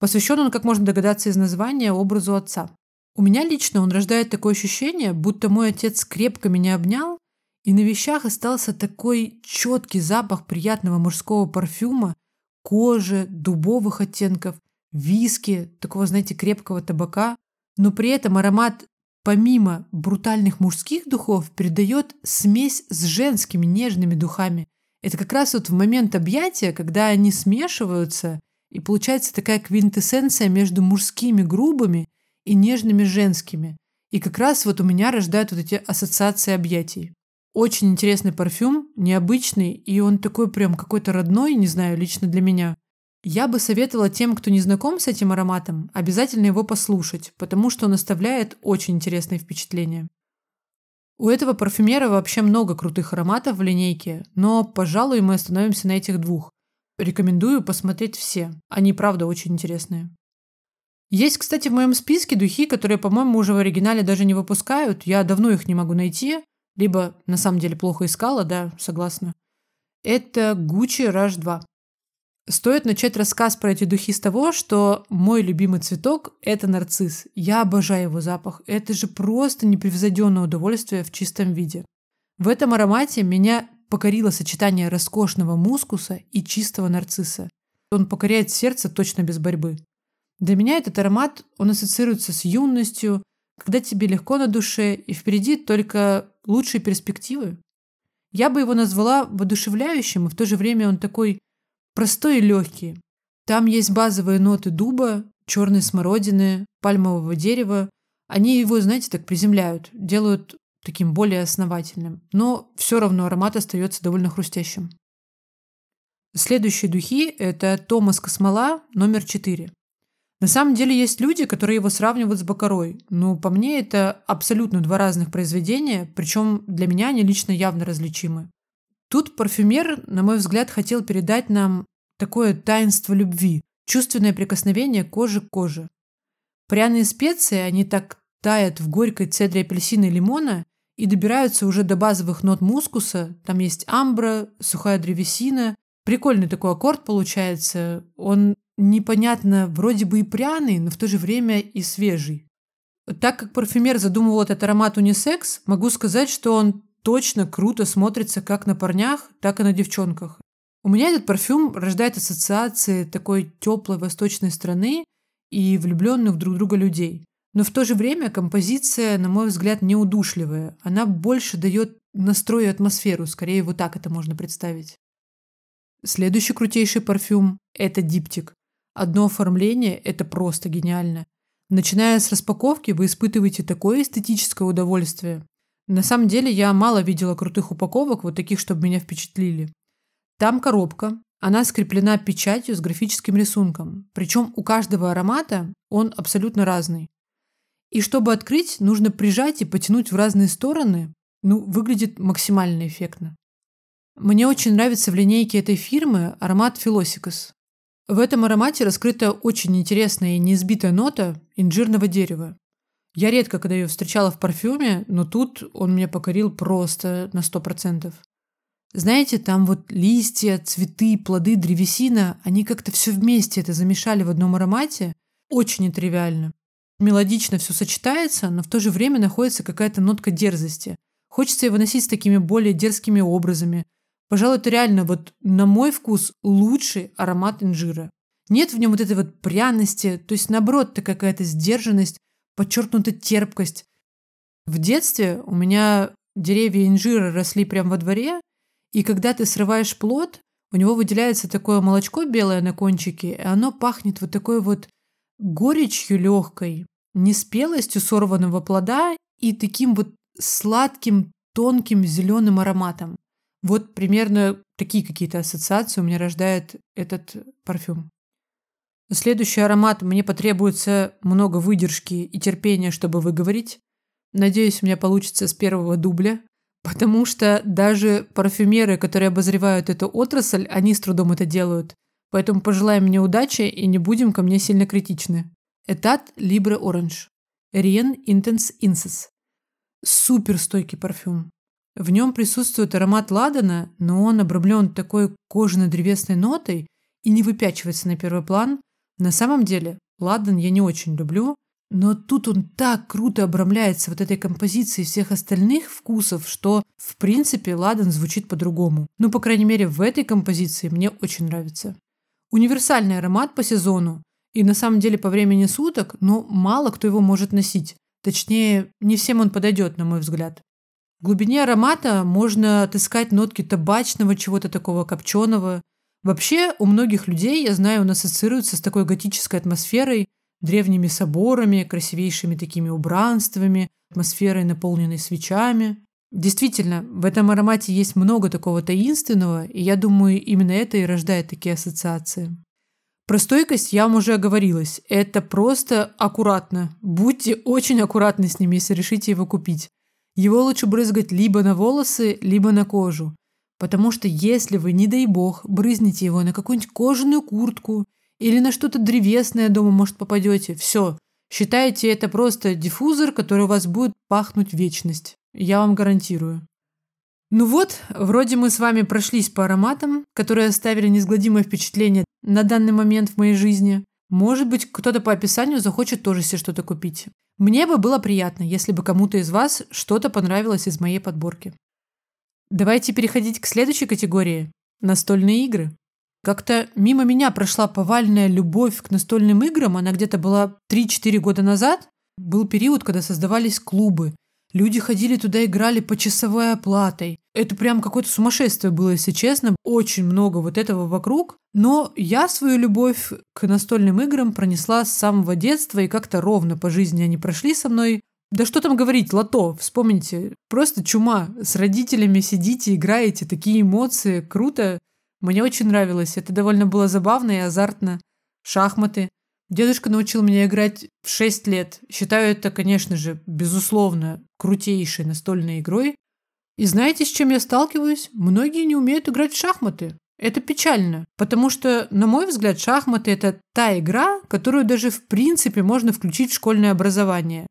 Посвящен он, как можно догадаться из названия, образу отца. У меня лично он рождает такое ощущение, будто мой отец крепко меня обнял и на вещах остался такой четкий запах приятного мужского парфюма, кожи, дубовых оттенков, виски, такого, знаете, крепкого табака. Но при этом аромат, помимо брутальных мужских духов, передает смесь с женскими нежными духами. Это как раз вот в момент объятия, когда они смешиваются, и получается такая квинтэссенция между мужскими грубыми и нежными женскими. И как раз вот у меня рождают вот эти ассоциации объятий. Очень интересный парфюм, необычный, и он такой прям какой-то родной, не знаю, лично для меня. Я бы советовала тем, кто не знаком с этим ароматом, обязательно его послушать, потому что он оставляет очень интересные впечатления. У этого парфюмера вообще много крутых ароматов в линейке, но, пожалуй, мы остановимся на этих двух. Рекомендую посмотреть все. Они, правда, очень интересные. Есть, кстати, в моем списке духи, которые, по-моему, уже в оригинале даже не выпускают. Я давно их не могу найти. Либо на самом деле плохо искала, да, согласна. Это Gucci Rush 2. Стоит начать рассказ про эти духи с того, что мой любимый цветок – это нарцисс. Я обожаю его запах. Это же просто непревзойденное удовольствие в чистом виде. В этом аромате меня покорило сочетание роскошного мускуса и чистого нарцисса. Он покоряет сердце точно без борьбы. Для меня этот аромат, он ассоциируется с юностью, когда тебе легко на душе и впереди только лучшие перспективы. Я бы его назвала воодушевляющим, и в то же время он такой простой и легкий. Там есть базовые ноты дуба, черной смородины, пальмового дерева. Они его, знаете, так приземляют, делают таким более основательным. Но все равно аромат остается довольно хрустящим. Следующие духи – это Томас Космола номер 4. На самом деле есть люди, которые его сравнивают с Бакарой. Но по мне это абсолютно два разных произведения, причем для меня они лично явно различимы. Тут парфюмер, на мой взгляд, хотел передать нам такое таинство любви, чувственное прикосновение кожи к коже. Пряные специи, они так тают в горькой цедре апельсина и лимона и добираются уже до базовых нот мускуса. Там есть амбра, сухая древесина. Прикольный такой аккорд получается. Он непонятно, вроде бы и пряный, но в то же время и свежий. Так как парфюмер задумывал этот аромат унисекс, могу сказать, что он точно круто смотрится как на парнях, так и на девчонках. У меня этот парфюм рождает ассоциации такой теплой восточной страны и влюбленных друг в друга людей. Но в то же время композиция, на мой взгляд, не удушливая. Она больше дает настрой атмосферу, скорее вот так это можно представить. Следующий крутейший парфюм – это диптик. Одно оформление – это просто гениально. Начиная с распаковки, вы испытываете такое эстетическое удовольствие. На самом деле, я мало видела крутых упаковок, вот таких, чтобы меня впечатлили. Там коробка, она скреплена печатью с графическим рисунком. Причем у каждого аромата он абсолютно разный. И чтобы открыть, нужно прижать и потянуть в разные стороны. Ну, выглядит максимально эффектно. Мне очень нравится в линейке этой фирмы аромат Philosicus. В этом аромате раскрыта очень интересная и неизбитая нота инжирного дерева. Я редко когда ее встречала в парфюме, но тут он меня покорил просто на сто процентов. Знаете, там вот листья, цветы, плоды, древесина, они как-то все вместе это замешали в одном аромате. Очень нетривиально. Мелодично все сочетается, но в то же время находится какая-то нотка дерзости. Хочется его носить с такими более дерзкими образами, Пожалуй, это реально вот на мой вкус лучший аромат инжира. Нет в нем вот этой вот пряности, то есть наоборот, это какая-то сдержанность, подчеркнутая терпкость. В детстве у меня деревья инжира росли прямо во дворе, и когда ты срываешь плод, у него выделяется такое молочко белое на кончике, и оно пахнет вот такой вот горечью легкой, неспелостью сорванного плода и таким вот сладким, тонким зеленым ароматом. Вот примерно такие какие-то ассоциации у меня рождает этот парфюм. Следующий аромат мне потребуется много выдержки и терпения, чтобы выговорить. Надеюсь, у меня получится с первого дубля, потому что даже парфюмеры, которые обозревают эту отрасль, они с трудом это делают. Поэтому пожелаем мне удачи и не будем ко мне сильно критичны. Этат Libre Orange. Rien Intense Incense. Супер стойкий парфюм. В нем присутствует аромат ладана, но он обрамлен такой кожано-древесной нотой и не выпячивается на первый план. На самом деле, ладан я не очень люблю, но тут он так круто обрамляется вот этой композицией всех остальных вкусов, что, в принципе, ладан звучит по-другому. Ну, по крайней мере, в этой композиции мне очень нравится. Универсальный аромат по сезону и на самом деле по времени суток, но мало кто его может носить. Точнее, не всем он подойдет, на мой взгляд. В глубине аромата можно отыскать нотки табачного, чего-то такого копченого. Вообще, у многих людей, я знаю, он ассоциируется с такой готической атмосферой, древними соборами, красивейшими такими убранствами, атмосферой, наполненной свечами. Действительно, в этом аромате есть много такого таинственного, и я думаю, именно это и рождает такие ассоциации. Про стойкость я вам уже оговорилась. Это просто аккуратно. Будьте очень аккуратны с ним, если решите его купить. Его лучше брызгать либо на волосы, либо на кожу. Потому что если вы, не дай бог, брызнете его на какую-нибудь кожаную куртку или на что-то древесное дома, может, попадете, все. Считайте это просто диффузор, который у вас будет пахнуть вечность. Я вам гарантирую. Ну вот, вроде мы с вами прошлись по ароматам, которые оставили неизгладимое впечатление на данный момент в моей жизни. Может быть, кто-то по описанию захочет тоже себе что-то купить. Мне бы было приятно, если бы кому-то из вас что-то понравилось из моей подборки. Давайте переходить к следующей категории – настольные игры. Как-то мимо меня прошла повальная любовь к настольным играм, она где-то была 3-4 года назад. Был период, когда создавались клубы, Люди ходили туда, играли по часовой оплатой. Это прям какое-то сумасшествие было, если честно. Очень много вот этого вокруг. Но я свою любовь к настольным играм пронесла с самого детства, и как-то ровно по жизни они прошли со мной. Да что там говорить, лото, вспомните, просто чума. С родителями сидите, играете, такие эмоции, круто. Мне очень нравилось, это довольно было забавно и азартно. Шахматы. Дедушка научил меня играть в 6 лет. Считаю это, конечно же, безусловно, крутейшей настольной игрой. И знаете, с чем я сталкиваюсь? Многие не умеют играть в шахматы. Это печально, потому что, на мой взгляд, шахматы – это та игра, которую даже в принципе можно включить в школьное образование.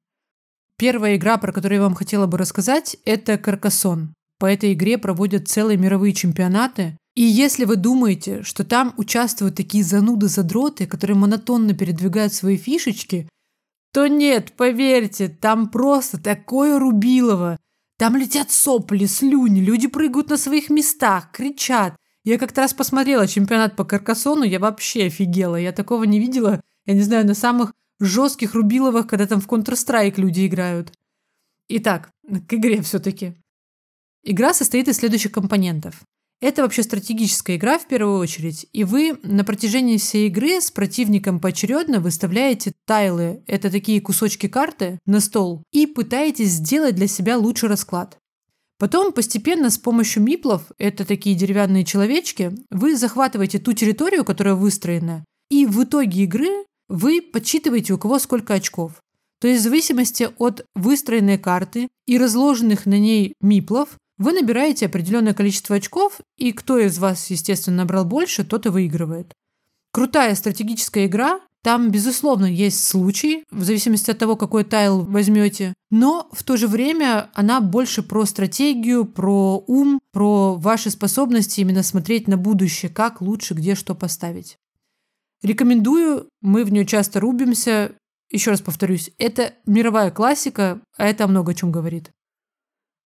Первая игра, про которую я вам хотела бы рассказать, это «Каркасон». По этой игре проводят целые мировые чемпионаты, и если вы думаете, что там участвуют такие зануды-задроты, которые монотонно передвигают свои фишечки, то нет, поверьте, там просто такое рубилово. Там летят сопли, слюни, люди прыгают на своих местах, кричат. Я как-то раз посмотрела чемпионат по каркасону, я вообще офигела. Я такого не видела, я не знаю, на самых жестких рубиловых, когда там в Counter-Strike люди играют. Итак, к игре все-таки. Игра состоит из следующих компонентов. Это вообще стратегическая игра в первую очередь, и вы на протяжении всей игры с противником поочередно выставляете тайлы, это такие кусочки карты, на стол, и пытаетесь сделать для себя лучший расклад. Потом постепенно с помощью миплов, это такие деревянные человечки, вы захватываете ту территорию, которая выстроена, и в итоге игры вы подсчитываете, у кого сколько очков. То есть в зависимости от выстроенной карты и разложенных на ней миплов, вы набираете определенное количество очков, и кто из вас, естественно, набрал больше, тот и выигрывает. Крутая стратегическая игра. Там, безусловно, есть случаи, в зависимости от того, какой тайл возьмете. Но в то же время она больше про стратегию, про ум, про ваши способности именно смотреть на будущее, как лучше, где что поставить. Рекомендую, мы в нее часто рубимся. Еще раз повторюсь, это мировая классика, а это много о чем говорит.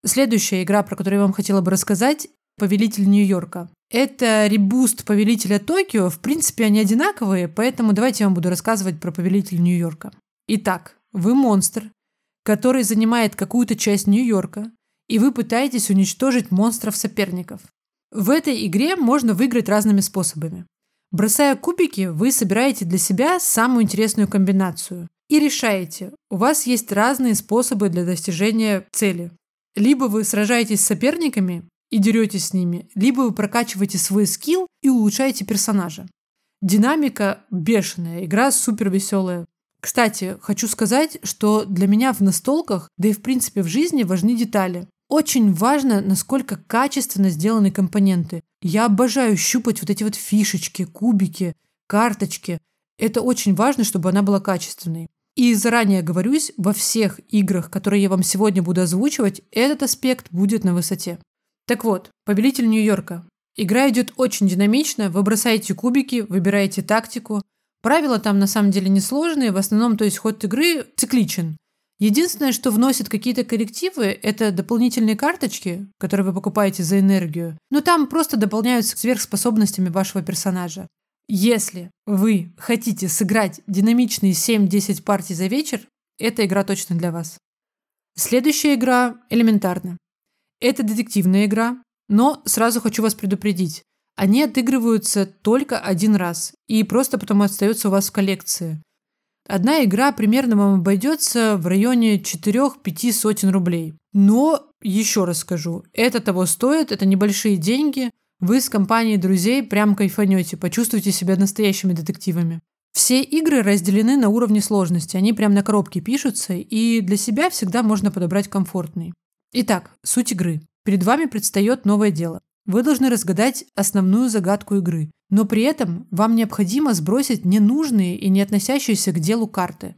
Следующая игра, про которую я вам хотела бы рассказать, «Повелитель Нью-Йорка». Это ребуст Повелителя Токио. В принципе, они одинаковые, поэтому давайте я вам буду рассказывать про Повелителя Нью-Йорка. Итак, вы монстр, который занимает какую-то часть Нью-Йорка, и вы пытаетесь уничтожить монстров-соперников. В этой игре можно выиграть разными способами. Бросая кубики, вы собираете для себя самую интересную комбинацию и решаете, у вас есть разные способы для достижения цели. Либо вы сражаетесь с соперниками и деретесь с ними, либо вы прокачиваете свой скилл и улучшаете персонажа. Динамика бешеная, игра супер веселая. Кстати, хочу сказать, что для меня в настолках, да и в принципе в жизни важны детали. Очень важно, насколько качественно сделаны компоненты. Я обожаю щупать вот эти вот фишечки, кубики, карточки. Это очень важно, чтобы она была качественной. И заранее говорюсь, во всех играх, которые я вам сегодня буду озвучивать, этот аспект будет на высоте. Так вот, «Повелитель Нью-Йорка». Игра идет очень динамично, вы бросаете кубики, выбираете тактику. Правила там на самом деле несложные, в основном, то есть ход игры цикличен. Единственное, что вносит какие-то коррективы, это дополнительные карточки, которые вы покупаете за энергию, но там просто дополняются сверхспособностями вашего персонажа. Если вы хотите сыграть динамичные 7-10 партий за вечер, эта игра точно для вас. Следующая игра элементарна. Это детективная игра, но сразу хочу вас предупредить. Они отыгрываются только один раз и просто потом остаются у вас в коллекции. Одна игра примерно вам обойдется в районе 4-5 сотен рублей. Но, еще раз скажу, это того стоит, это небольшие деньги – вы с компанией друзей прям кайфанете, почувствуете себя настоящими детективами. Все игры разделены на уровне сложности, они прям на коробке пишутся, и для себя всегда можно подобрать комфортный. Итак, суть игры. Перед вами предстает новое дело. Вы должны разгадать основную загадку игры, но при этом вам необходимо сбросить ненужные и не относящиеся к делу карты.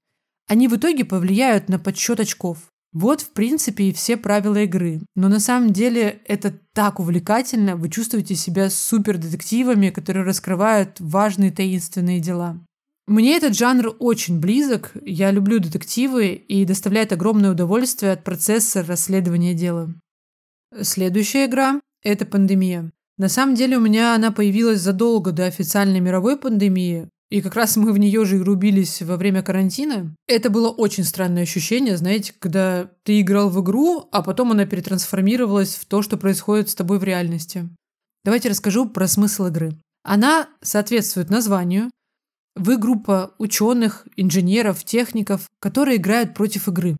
Они в итоге повлияют на подсчет очков. Вот, в принципе, и все правила игры. Но на самом деле это так увлекательно. Вы чувствуете себя супер детективами, которые раскрывают важные таинственные дела. Мне этот жанр очень близок. Я люблю детективы и доставляет огромное удовольствие от процесса расследования дела. Следующая игра – это пандемия. На самом деле у меня она появилась задолго до официальной мировой пандемии, и как раз мы в нее же и рубились во время карантина. Это было очень странное ощущение, знаете, когда ты играл в игру, а потом она перетрансформировалась в то, что происходит с тобой в реальности. Давайте расскажу про смысл игры. Она соответствует названию. Вы группа ученых, инженеров, техников, которые играют против игры.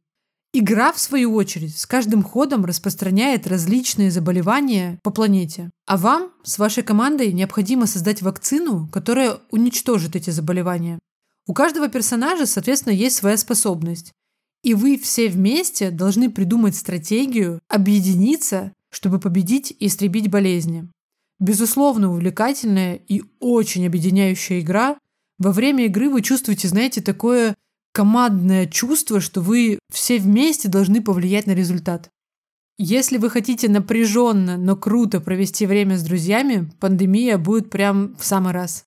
Игра, в свою очередь, с каждым ходом распространяет различные заболевания по планете. А вам с вашей командой необходимо создать вакцину, которая уничтожит эти заболевания. У каждого персонажа, соответственно, есть своя способность. И вы все вместе должны придумать стратегию, объединиться, чтобы победить и истребить болезни. Безусловно, увлекательная и очень объединяющая игра. Во время игры вы чувствуете, знаете, такое командное чувство, что вы все вместе должны повлиять на результат. Если вы хотите напряженно, но круто провести время с друзьями, пандемия будет прям в самый раз.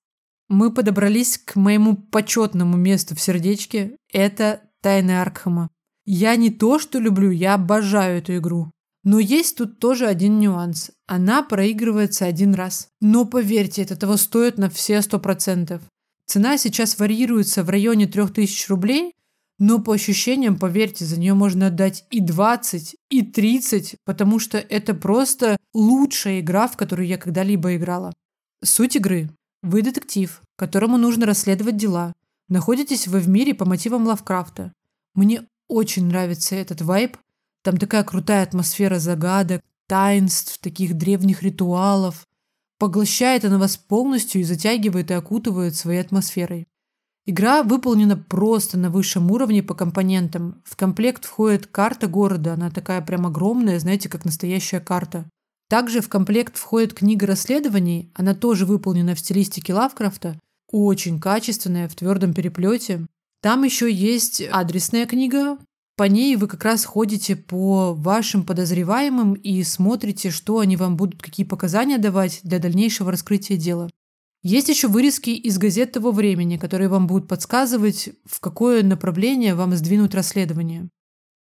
Мы подобрались к моему почетному месту в сердечке. Это Тайны Аркхема. Я не то, что люблю, я обожаю эту игру. Но есть тут тоже один нюанс. Она проигрывается один раз. Но поверьте, это того стоит на все сто процентов. Цена сейчас варьируется в районе 3000 рублей, но по ощущениям, поверьте, за нее можно отдать и 20, и 30, потому что это просто лучшая игра, в которую я когда-либо играла. Суть игры. Вы детектив, которому нужно расследовать дела. Находитесь вы в мире по мотивам Лавкрафта. Мне очень нравится этот вайб. Там такая крутая атмосфера загадок, таинств, таких древних ритуалов. Поглощает она вас полностью и затягивает и окутывает своей атмосферой. Игра выполнена просто на высшем уровне по компонентам. В комплект входит карта города, она такая прям огромная, знаете, как настоящая карта. Также в комплект входит книга расследований, она тоже выполнена в стилистике Лавкрафта, очень качественная, в твердом переплете. Там еще есть адресная книга, по ней вы как раз ходите по вашим подозреваемым и смотрите, что они вам будут, какие показания давать для дальнейшего раскрытия дела. Есть еще вырезки из газет того времени, которые вам будут подсказывать, в какое направление вам сдвинуть расследование.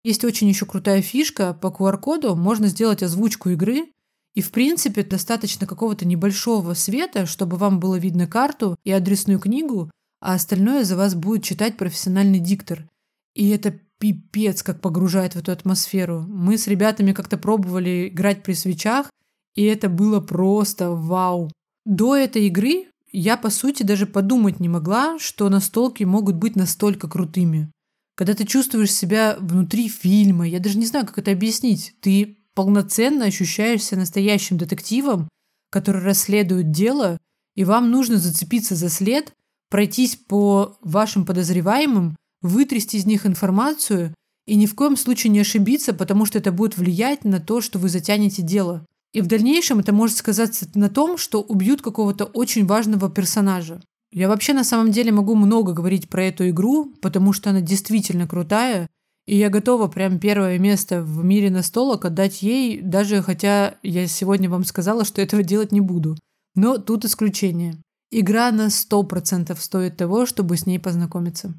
Есть очень еще крутая фишка. По QR-коду можно сделать озвучку игры, и в принципе достаточно какого-то небольшого света, чтобы вам было видно карту и адресную книгу, а остальное за вас будет читать профессиональный диктор. И это пипец как погружает в эту атмосферу. Мы с ребятами как-то пробовали играть при свечах, и это было просто вау. До этой игры я, по сути, даже подумать не могла, что настолки могут быть настолько крутыми. Когда ты чувствуешь себя внутри фильма, я даже не знаю, как это объяснить, ты полноценно ощущаешься настоящим детективом, который расследует дело, и вам нужно зацепиться за след, пройтись по вашим подозреваемым, вытрясти из них информацию и ни в коем случае не ошибиться, потому что это будет влиять на то, что вы затянете дело. И в дальнейшем это может сказаться на том, что убьют какого-то очень важного персонажа. Я вообще на самом деле могу много говорить про эту игру, потому что она действительно крутая, и я готова прям первое место в мире настолок отдать ей, даже хотя я сегодня вам сказала, что этого делать не буду. Но тут исключение. Игра на 100% стоит того, чтобы с ней познакомиться.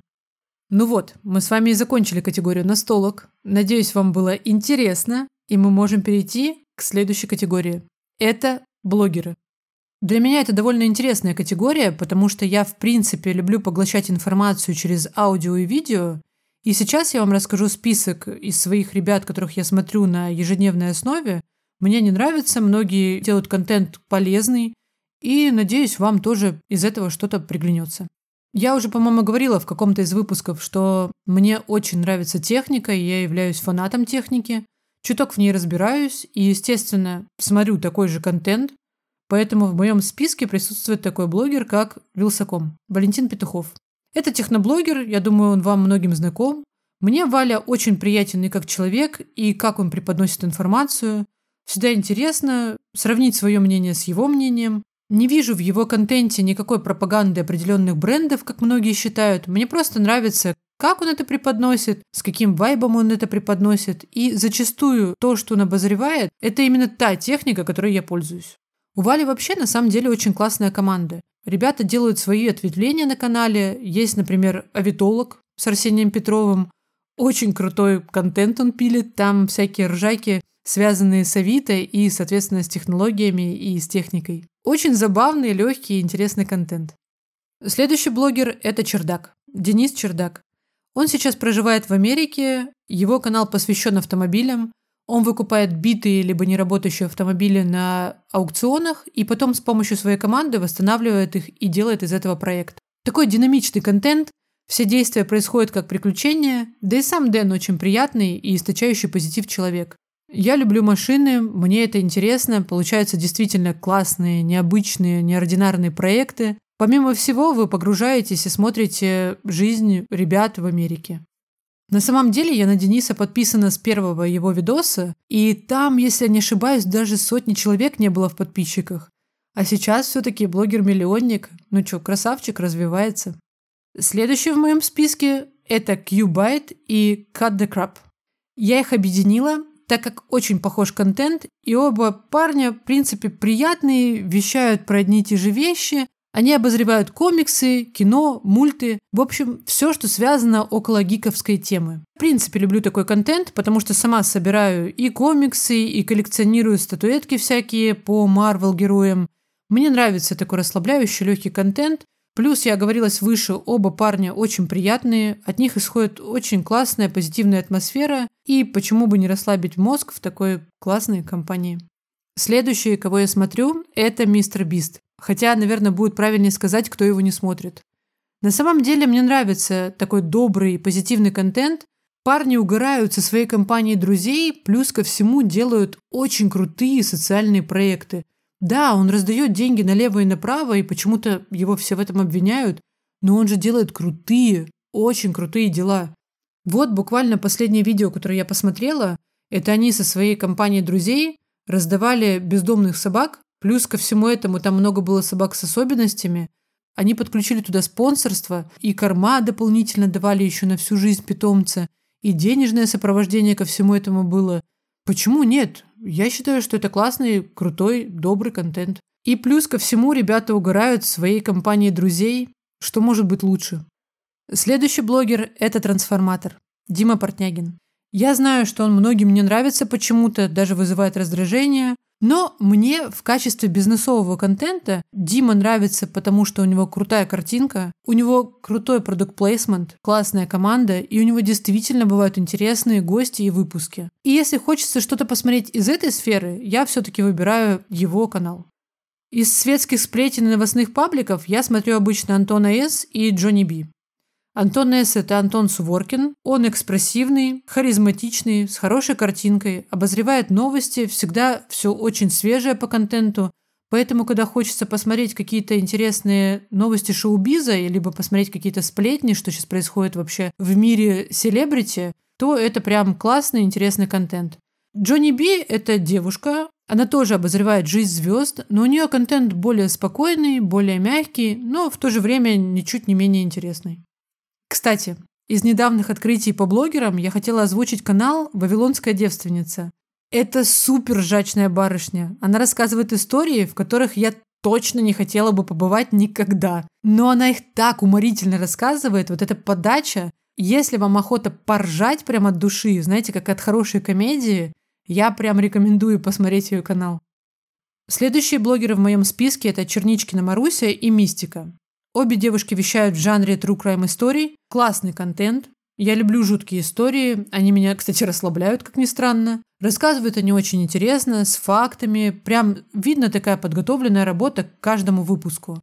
Ну вот, мы с вами и закончили категорию настолок. Надеюсь, вам было интересно, и мы можем перейти к следующей категории. Это блогеры. Для меня это довольно интересная категория, потому что я, в принципе, люблю поглощать информацию через аудио и видео. И сейчас я вам расскажу список из своих ребят, которых я смотрю на ежедневной основе. Мне не нравится, многие делают контент полезный, и надеюсь, вам тоже из этого что-то приглянется. Я уже, по-моему, говорила в каком-то из выпусков, что мне очень нравится техника, и я являюсь фанатом техники. Чуток в ней разбираюсь и, естественно, смотрю такой же контент, Поэтому в моем списке присутствует такой блогер, как Вилсаком, Валентин Петухов. Это техноблогер, я думаю, он вам многим знаком. Мне Валя очень приятен и как человек, и как он преподносит информацию. Всегда интересно сравнить свое мнение с его мнением. Не вижу в его контенте никакой пропаганды определенных брендов, как многие считают. Мне просто нравится, как он это преподносит, с каким вайбом он это преподносит. И зачастую то, что он обозревает, это именно та техника, которой я пользуюсь. У Вали вообще на самом деле очень классная команда. Ребята делают свои ответвления на канале. Есть, например, авитолог с Арсением Петровым. Очень крутой контент он пилит. Там всякие ржаки, связанные с Авито и, соответственно, с технологиями и с техникой. Очень забавный, легкий и интересный контент. Следующий блогер – это Чердак. Денис Чердак. Он сейчас проживает в Америке. Его канал посвящен автомобилям. Он выкупает битые либо неработающие автомобили на аукционах и потом с помощью своей команды восстанавливает их и делает из этого проект. Такой динамичный контент, все действия происходят как приключения, да и сам Дэн очень приятный и источающий позитив человек. Я люблю машины, мне это интересно, получаются действительно классные, необычные, неординарные проекты. Помимо всего, вы погружаетесь и смотрите жизнь ребят в Америке. На самом деле я на Дениса подписана с первого его видоса, и там, если я не ошибаюсь, даже сотни человек не было в подписчиках. А сейчас все-таки блогер-миллионник. Ну что, красавчик, развивается. Следующий в моем списке – это Qbyte и Cut the Crap. Я их объединила, так как очень похож контент, и оба парня, в принципе, приятные, вещают про одни и те же вещи, они обозревают комиксы, кино, мульты, в общем, все, что связано около гиковской темы. В принципе, люблю такой контент, потому что сама собираю и комиксы, и коллекционирую статуэтки всякие по Марвел героям. Мне нравится такой расслабляющий легкий контент. Плюс, я говорилась выше, оба парня очень приятные, от них исходит очень классная позитивная атмосфера, и почему бы не расслабить мозг в такой классной компании. Следующий, кого я смотрю, это Мистер Бист. Хотя, наверное, будет правильнее сказать, кто его не смотрит. На самом деле мне нравится такой добрый и позитивный контент. Парни угорают со своей компанией друзей, плюс ко всему делают очень крутые социальные проекты. Да, он раздает деньги налево и направо, и почему-то его все в этом обвиняют, но он же делает крутые, очень крутые дела. Вот буквально последнее видео, которое я посмотрела, это они со своей компанией друзей раздавали бездомных собак Плюс ко всему этому там много было собак с особенностями. Они подключили туда спонсорство, и корма дополнительно давали еще на всю жизнь питомца, и денежное сопровождение ко всему этому было. Почему нет? Я считаю, что это классный, крутой, добрый контент. И плюс ко всему ребята угорают в своей компании друзей. Что может быть лучше? Следующий блогер – это трансформатор. Дима Портнягин. Я знаю, что он многим не нравится почему-то, даже вызывает раздражение – но мне в качестве бизнесового контента Дима нравится, потому что у него крутая картинка, у него крутой продукт плейсмент, классная команда, и у него действительно бывают интересные гости и выпуски. И если хочется что-то посмотреть из этой сферы, я все-таки выбираю его канал. Из светских сплетен и новостных пабликов я смотрю обычно Антона С. и Джонни Би. Антон С. – это Антон Суворкин. Он экспрессивный, харизматичный, с хорошей картинкой, обозревает новости, всегда все очень свежее по контенту. Поэтому, когда хочется посмотреть какие-то интересные новости шоу-биза, либо посмотреть какие-то сплетни, что сейчас происходит вообще в мире селебрити, то это прям классный, интересный контент. Джонни Би – это девушка, она тоже обозревает жизнь звезд, но у нее контент более спокойный, более мягкий, но в то же время ничуть не менее интересный. Кстати, из недавних открытий по блогерам я хотела озвучить канал «Вавилонская девственница». Это супер ржачная барышня. Она рассказывает истории, в которых я точно не хотела бы побывать никогда. Но она их так уморительно рассказывает, вот эта подача. Если вам охота поржать прямо от души, знаете, как от хорошей комедии, я прям рекомендую посмотреть ее канал. Следующие блогеры в моем списке – это Черничкина Маруся и Мистика. Обе девушки вещают в жанре true crime историй. Классный контент. Я люблю жуткие истории. Они меня, кстати, расслабляют, как ни странно. Рассказывают они очень интересно, с фактами. Прям видно такая подготовленная работа к каждому выпуску.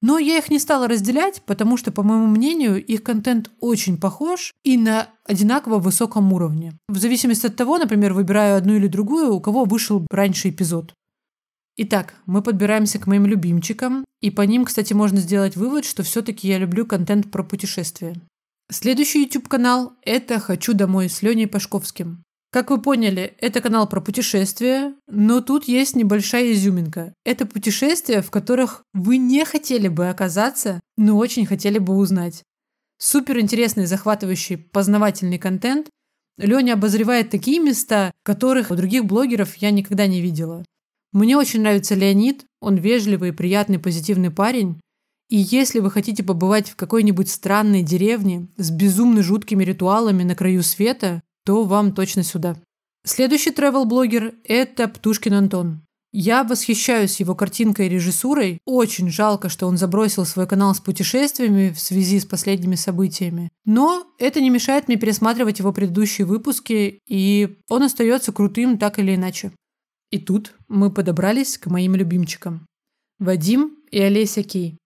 Но я их не стала разделять, потому что, по моему мнению, их контент очень похож и на одинаково высоком уровне. В зависимости от того, например, выбираю одну или другую, у кого вышел раньше эпизод. Итак, мы подбираемся к моим любимчикам, и по ним, кстати, можно сделать вывод, что все-таки я люблю контент про путешествия. Следующий YouTube-канал – это «Хочу домой» с Леней Пашковским. Как вы поняли, это канал про путешествия, но тут есть небольшая изюминка. Это путешествия, в которых вы не хотели бы оказаться, но очень хотели бы узнать. Супер интересный, захватывающий, познавательный контент. Леня обозревает такие места, которых у других блогеров я никогда не видела. Мне очень нравится Леонид, он вежливый, приятный, позитивный парень. И если вы хотите побывать в какой-нибудь странной деревне с безумно жуткими ритуалами на краю света, то вам точно сюда. Следующий travel-блогер – это Птушкин Антон. Я восхищаюсь его картинкой и режиссурой. Очень жалко, что он забросил свой канал с путешествиями в связи с последними событиями. Но это не мешает мне пересматривать его предыдущие выпуски, и он остается крутым так или иначе. И тут мы подобрались к моим любимчикам. Вадим и Олеся Кей.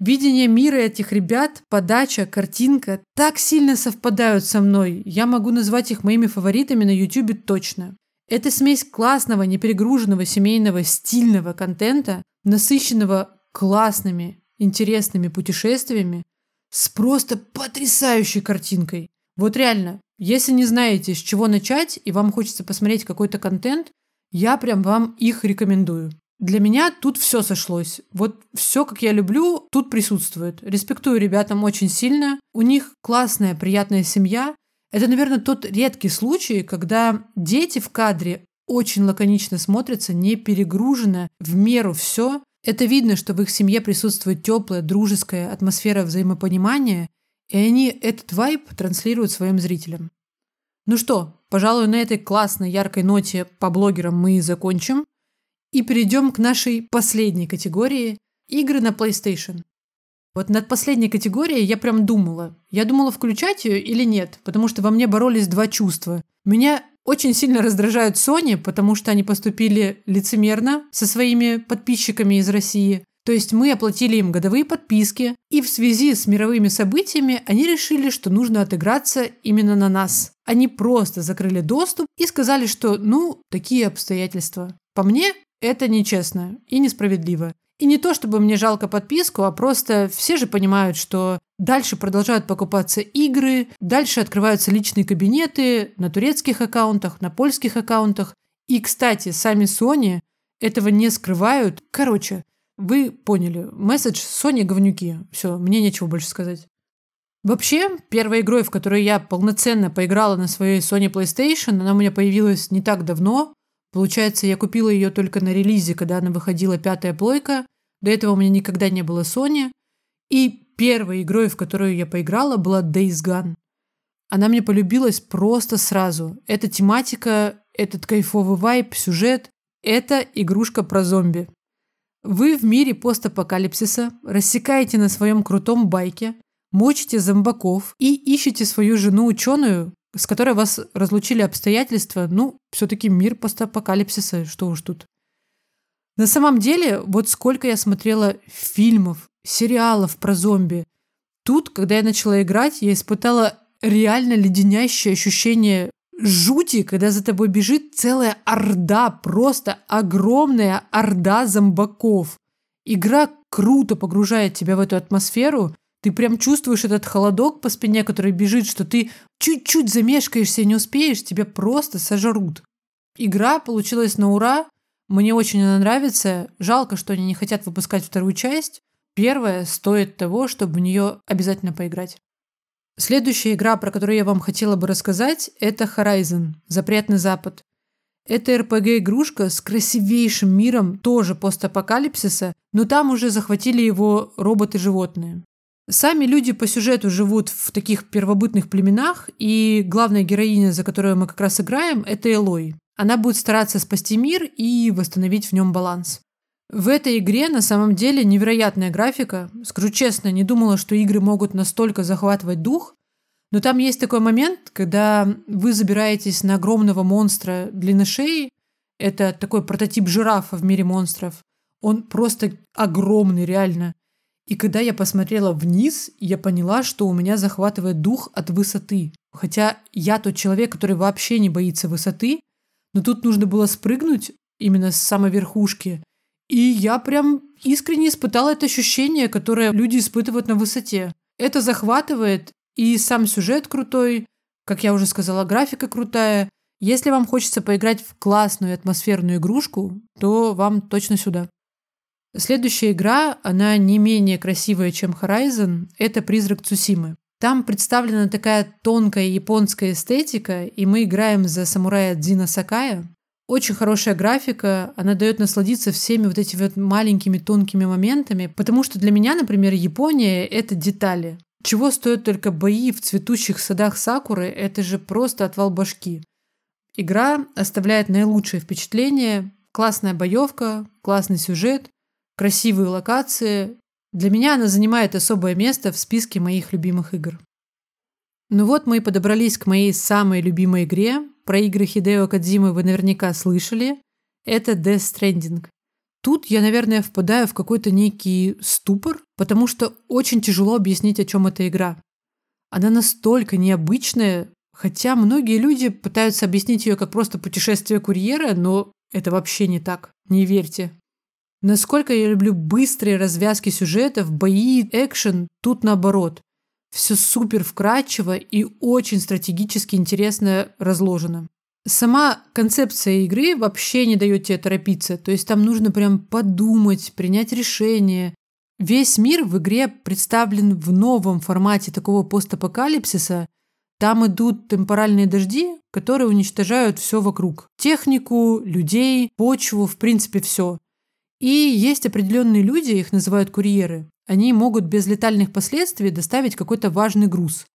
Видение мира этих ребят, подача, картинка так сильно совпадают со мной. Я могу назвать их моими фаворитами на YouTube точно. Это смесь классного, неперегруженного, семейного, стильного контента, насыщенного классными, интересными путешествиями с просто потрясающей картинкой. Вот реально, если не знаете, с чего начать, и вам хочется посмотреть какой-то контент, я прям вам их рекомендую. Для меня тут все сошлось. Вот все, как я люблю, тут присутствует. Респектую ребятам очень сильно. У них классная, приятная семья. Это, наверное, тот редкий случай, когда дети в кадре очень лаконично смотрятся, не перегружено, в меру все. Это видно, что в их семье присутствует теплая, дружеская атмосфера взаимопонимания, и они этот вайб транслируют своим зрителям. Ну что, пожалуй, на этой классной, яркой ноте по блогерам мы и закончим. И перейдем к нашей последней категории – игры на PlayStation. Вот над последней категорией я прям думала. Я думала, включать ее или нет, потому что во мне боролись два чувства. Меня очень сильно раздражают Sony, потому что они поступили лицемерно со своими подписчиками из России. То есть мы оплатили им годовые подписки, и в связи с мировыми событиями они решили, что нужно отыграться именно на нас. Они просто закрыли доступ и сказали, что ну, такие обстоятельства. По мне, это нечестно и несправедливо. И не то, чтобы мне жалко подписку, а просто все же понимают, что дальше продолжают покупаться игры, дальше открываются личные кабинеты на турецких аккаунтах, на польских аккаунтах. И, кстати, сами Sony этого не скрывают. Короче, вы поняли. Месседж Sony говнюки. Все, мне нечего больше сказать. Вообще, первой игрой, в которой я полноценно поиграла на своей Sony PlayStation, она у меня появилась не так давно. Получается, я купила ее только на релизе, когда она выходила пятая плойка. До этого у меня никогда не было Sony. И первой игрой, в которую я поиграла, была Days Gone. Она мне полюбилась просто сразу. Эта тематика, этот кайфовый вайб, сюжет – это игрушка про зомби. Вы в мире постапокалипсиса рассекаете на своем крутом байке, мочите зомбаков и ищете свою жену-ученую, с которой вас разлучили обстоятельства, ну, все-таки мир постапокалипсиса, что уж тут. На самом деле, вот сколько я смотрела фильмов, сериалов про зомби. Тут, когда я начала играть, я испытала реально леденящее ощущение жути, когда за тобой бежит целая орда, просто огромная орда зомбаков. Игра круто погружает тебя в эту атмосферу, ты прям чувствуешь этот холодок по спине, который бежит, что ты чуть-чуть замешкаешься и не успеешь, тебя просто сожрут. Игра получилась на ура. Мне очень она нравится. Жалко, что они не хотят выпускать вторую часть. Первая стоит того, чтобы в нее обязательно поиграть. Следующая игра, про которую я вам хотела бы рассказать, это Horizon – Запретный Запад. Это РПГ-игрушка с красивейшим миром, тоже постапокалипсиса, но там уже захватили его роботы-животные. Сами люди по сюжету живут в таких первобытных племенах, и главная героиня, за которую мы как раз играем, это Элой. Она будет стараться спасти мир и восстановить в нем баланс. В этой игре на самом деле невероятная графика. Скажу честно, не думала, что игры могут настолько захватывать дух. Но там есть такой момент, когда вы забираетесь на огромного монстра длины шеи. Это такой прототип жирафа в мире монстров. Он просто огромный, реально. И когда я посмотрела вниз, я поняла, что у меня захватывает дух от высоты. Хотя я тот человек, который вообще не боится высоты, но тут нужно было спрыгнуть именно с самой верхушки. И я прям искренне испытала это ощущение, которое люди испытывают на высоте. Это захватывает, и сам сюжет крутой, как я уже сказала, графика крутая. Если вам хочется поиграть в классную атмосферную игрушку, то вам точно сюда. Следующая игра, она не менее красивая, чем Horizon, это «Призрак Цусимы». Там представлена такая тонкая японская эстетика, и мы играем за самурая Дзина Сакая. Очень хорошая графика, она дает насладиться всеми вот этими вот маленькими тонкими моментами, потому что для меня, например, Япония — это детали. Чего стоят только бои в цветущих садах Сакуры, это же просто отвал башки. Игра оставляет наилучшее впечатление, классная боевка, классный сюжет, красивые локации. Для меня она занимает особое место в списке моих любимых игр. Ну вот мы и подобрались к моей самой любимой игре. Про игры Хидео Кадзимы вы наверняка слышали. Это Death Stranding. Тут я, наверное, впадаю в какой-то некий ступор, потому что очень тяжело объяснить, о чем эта игра. Она настолько необычная, хотя многие люди пытаются объяснить ее как просто путешествие курьера, но это вообще не так. Не верьте. Насколько я люблю быстрые развязки сюжетов, бои, экшен, тут наоборот. Все супер вкрадчиво и очень стратегически интересно разложено. Сама концепция игры вообще не дает тебе торопиться, то есть там нужно прям подумать, принять решение. Весь мир в игре представлен в новом формате такого постапокалипсиса. Там идут темпоральные дожди, которые уничтожают все вокруг. Технику, людей, почву, в принципе, все. И есть определенные люди, их называют курьеры. Они могут без летальных последствий доставить какой-то важный груз.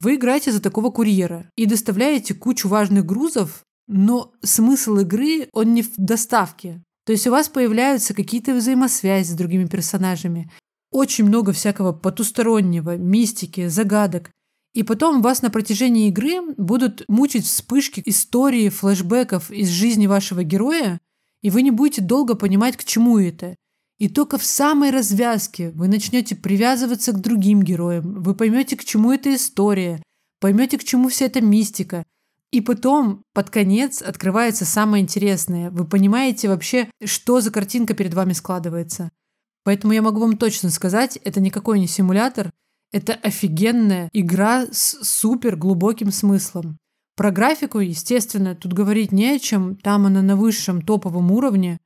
Вы играете за такого курьера и доставляете кучу важных грузов, но смысл игры, он не в доставке. То есть у вас появляются какие-то взаимосвязи с другими персонажами. Очень много всякого потустороннего, мистики, загадок. И потом вас на протяжении игры будут мучить вспышки истории, флэшбэков из жизни вашего героя, и вы не будете долго понимать, к чему это. И только в самой развязке вы начнете привязываться к другим героям, вы поймете, к чему эта история, поймете, к чему вся эта мистика. И потом, под конец, открывается самое интересное. Вы понимаете вообще, что за картинка перед вами складывается. Поэтому я могу вам точно сказать, это никакой не симулятор, это офигенная игра с супер глубоким смыслом. Про графику, естественно, тут говорить не о чем, там она на высшем топовом уровне.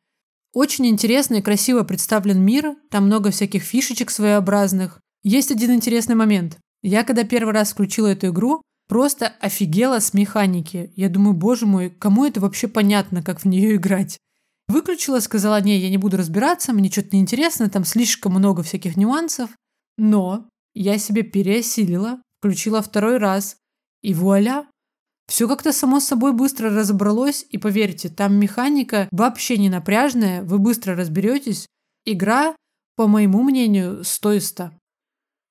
Очень интересно и красиво представлен мир, там много всяких фишечек своеобразных. Есть один интересный момент. Я когда первый раз включила эту игру, просто офигела с механики. Я думаю, боже мой, кому это вообще понятно, как в нее играть? Выключила, сказала, не, я не буду разбираться, мне что-то неинтересно, там слишком много всяких нюансов. Но я себе переосилила, включила второй раз, и вуаля, все как-то само собой быстро разобралось, и поверьте, там механика вообще не напряжная, вы быстро разберетесь. Игра, по моему мнению, 100 из 100.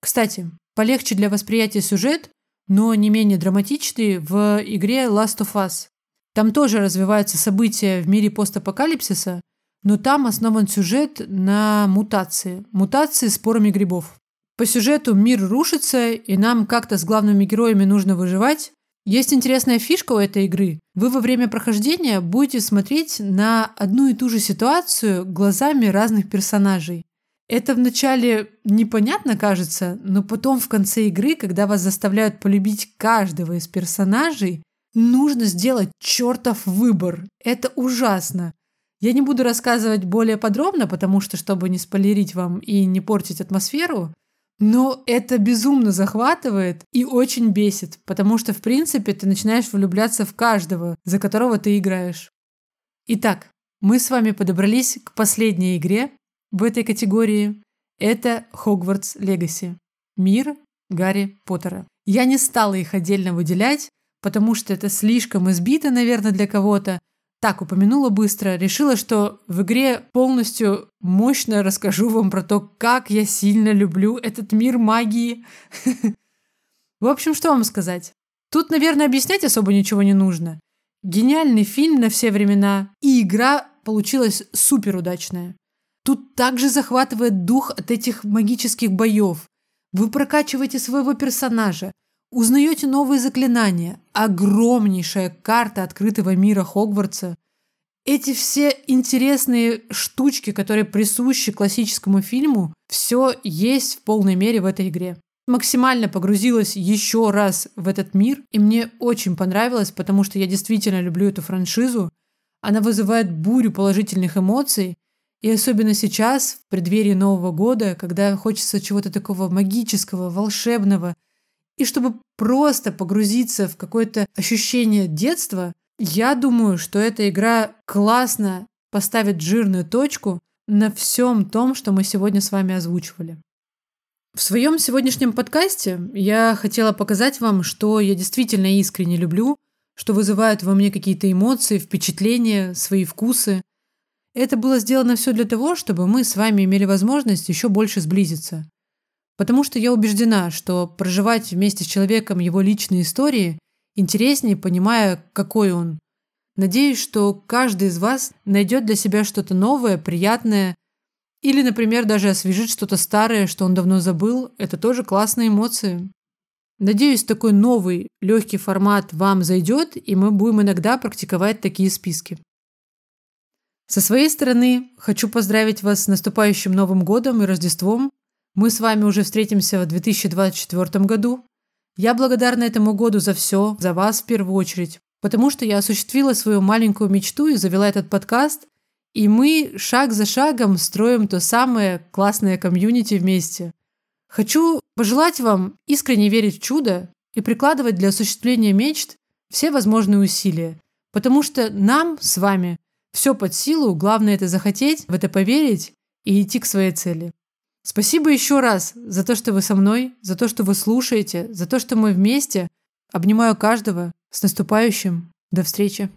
Кстати, полегче для восприятия сюжет, но не менее драматичный в игре Last of Us. Там тоже развиваются события в мире постапокалипсиса, но там основан сюжет на мутации. Мутации спорами грибов. По сюжету мир рушится, и нам как-то с главными героями нужно выживать, Есть интересная фишка у этой игры. Вы во время прохождения будете смотреть на одну и ту же ситуацию глазами разных персонажей. Это вначале непонятно кажется, но потом в конце игры, когда вас заставляют полюбить каждого из персонажей, нужно сделать чертов выбор. Это ужасно. Я не буду рассказывать более подробно, потому что, чтобы не спойлерить вам и не портить атмосферу, но это безумно захватывает и очень бесит, потому что, в принципе, ты начинаешь влюбляться в каждого, за которого ты играешь. Итак, мы с вами подобрались к последней игре в этой категории. Это Хогвартс Легаси. Мир Гарри Поттера. Я не стала их отдельно выделять, потому что это слишком избито, наверное, для кого-то, так упомянула быстро, решила, что в игре полностью мощно расскажу вам про то, как я сильно люблю этот мир магии. В общем, что вам сказать? Тут, наверное, объяснять особо ничего не нужно. Гениальный фильм на все времена, и игра получилась супер удачная. Тут также захватывает дух от этих магических боев. Вы прокачиваете своего персонажа, Узнаете новые заклинания, огромнейшая карта открытого мира Хогвартса. Эти все интересные штучки, которые присущи классическому фильму, все есть в полной мере в этой игре. Максимально погрузилась еще раз в этот мир, и мне очень понравилось, потому что я действительно люблю эту франшизу. Она вызывает бурю положительных эмоций, и особенно сейчас, в преддверии Нового года, когда хочется чего-то такого магического, волшебного – и чтобы просто погрузиться в какое-то ощущение детства, я думаю, что эта игра классно поставит жирную точку на всем том, что мы сегодня с вами озвучивали. В своем сегодняшнем подкасте я хотела показать вам, что я действительно искренне люблю, что вызывают во мне какие-то эмоции, впечатления, свои вкусы. Это было сделано все для того, чтобы мы с вами имели возможность еще больше сблизиться. Потому что я убеждена, что проживать вместе с человеком его личные истории интереснее, понимая, какой он. Надеюсь, что каждый из вас найдет для себя что-то новое, приятное, или, например, даже освежит что-то старое, что он давно забыл. Это тоже классные эмоции. Надеюсь, такой новый, легкий формат вам зайдет, и мы будем иногда практиковать такие списки. Со своей стороны, хочу поздравить вас с наступающим Новым годом и Рождеством. Мы с вами уже встретимся в 2024 году. Я благодарна этому году за все, за вас в первую очередь, потому что я осуществила свою маленькую мечту и завела этот подкаст, и мы шаг за шагом строим то самое классное комьюнити вместе. Хочу пожелать вам искренне верить в чудо и прикладывать для осуществления мечт все возможные усилия, потому что нам с вами все под силу, главное это захотеть, в это поверить и идти к своей цели. Спасибо еще раз за то, что вы со мной, за то, что вы слушаете, за то, что мы вместе. Обнимаю каждого. С наступающим. До встречи.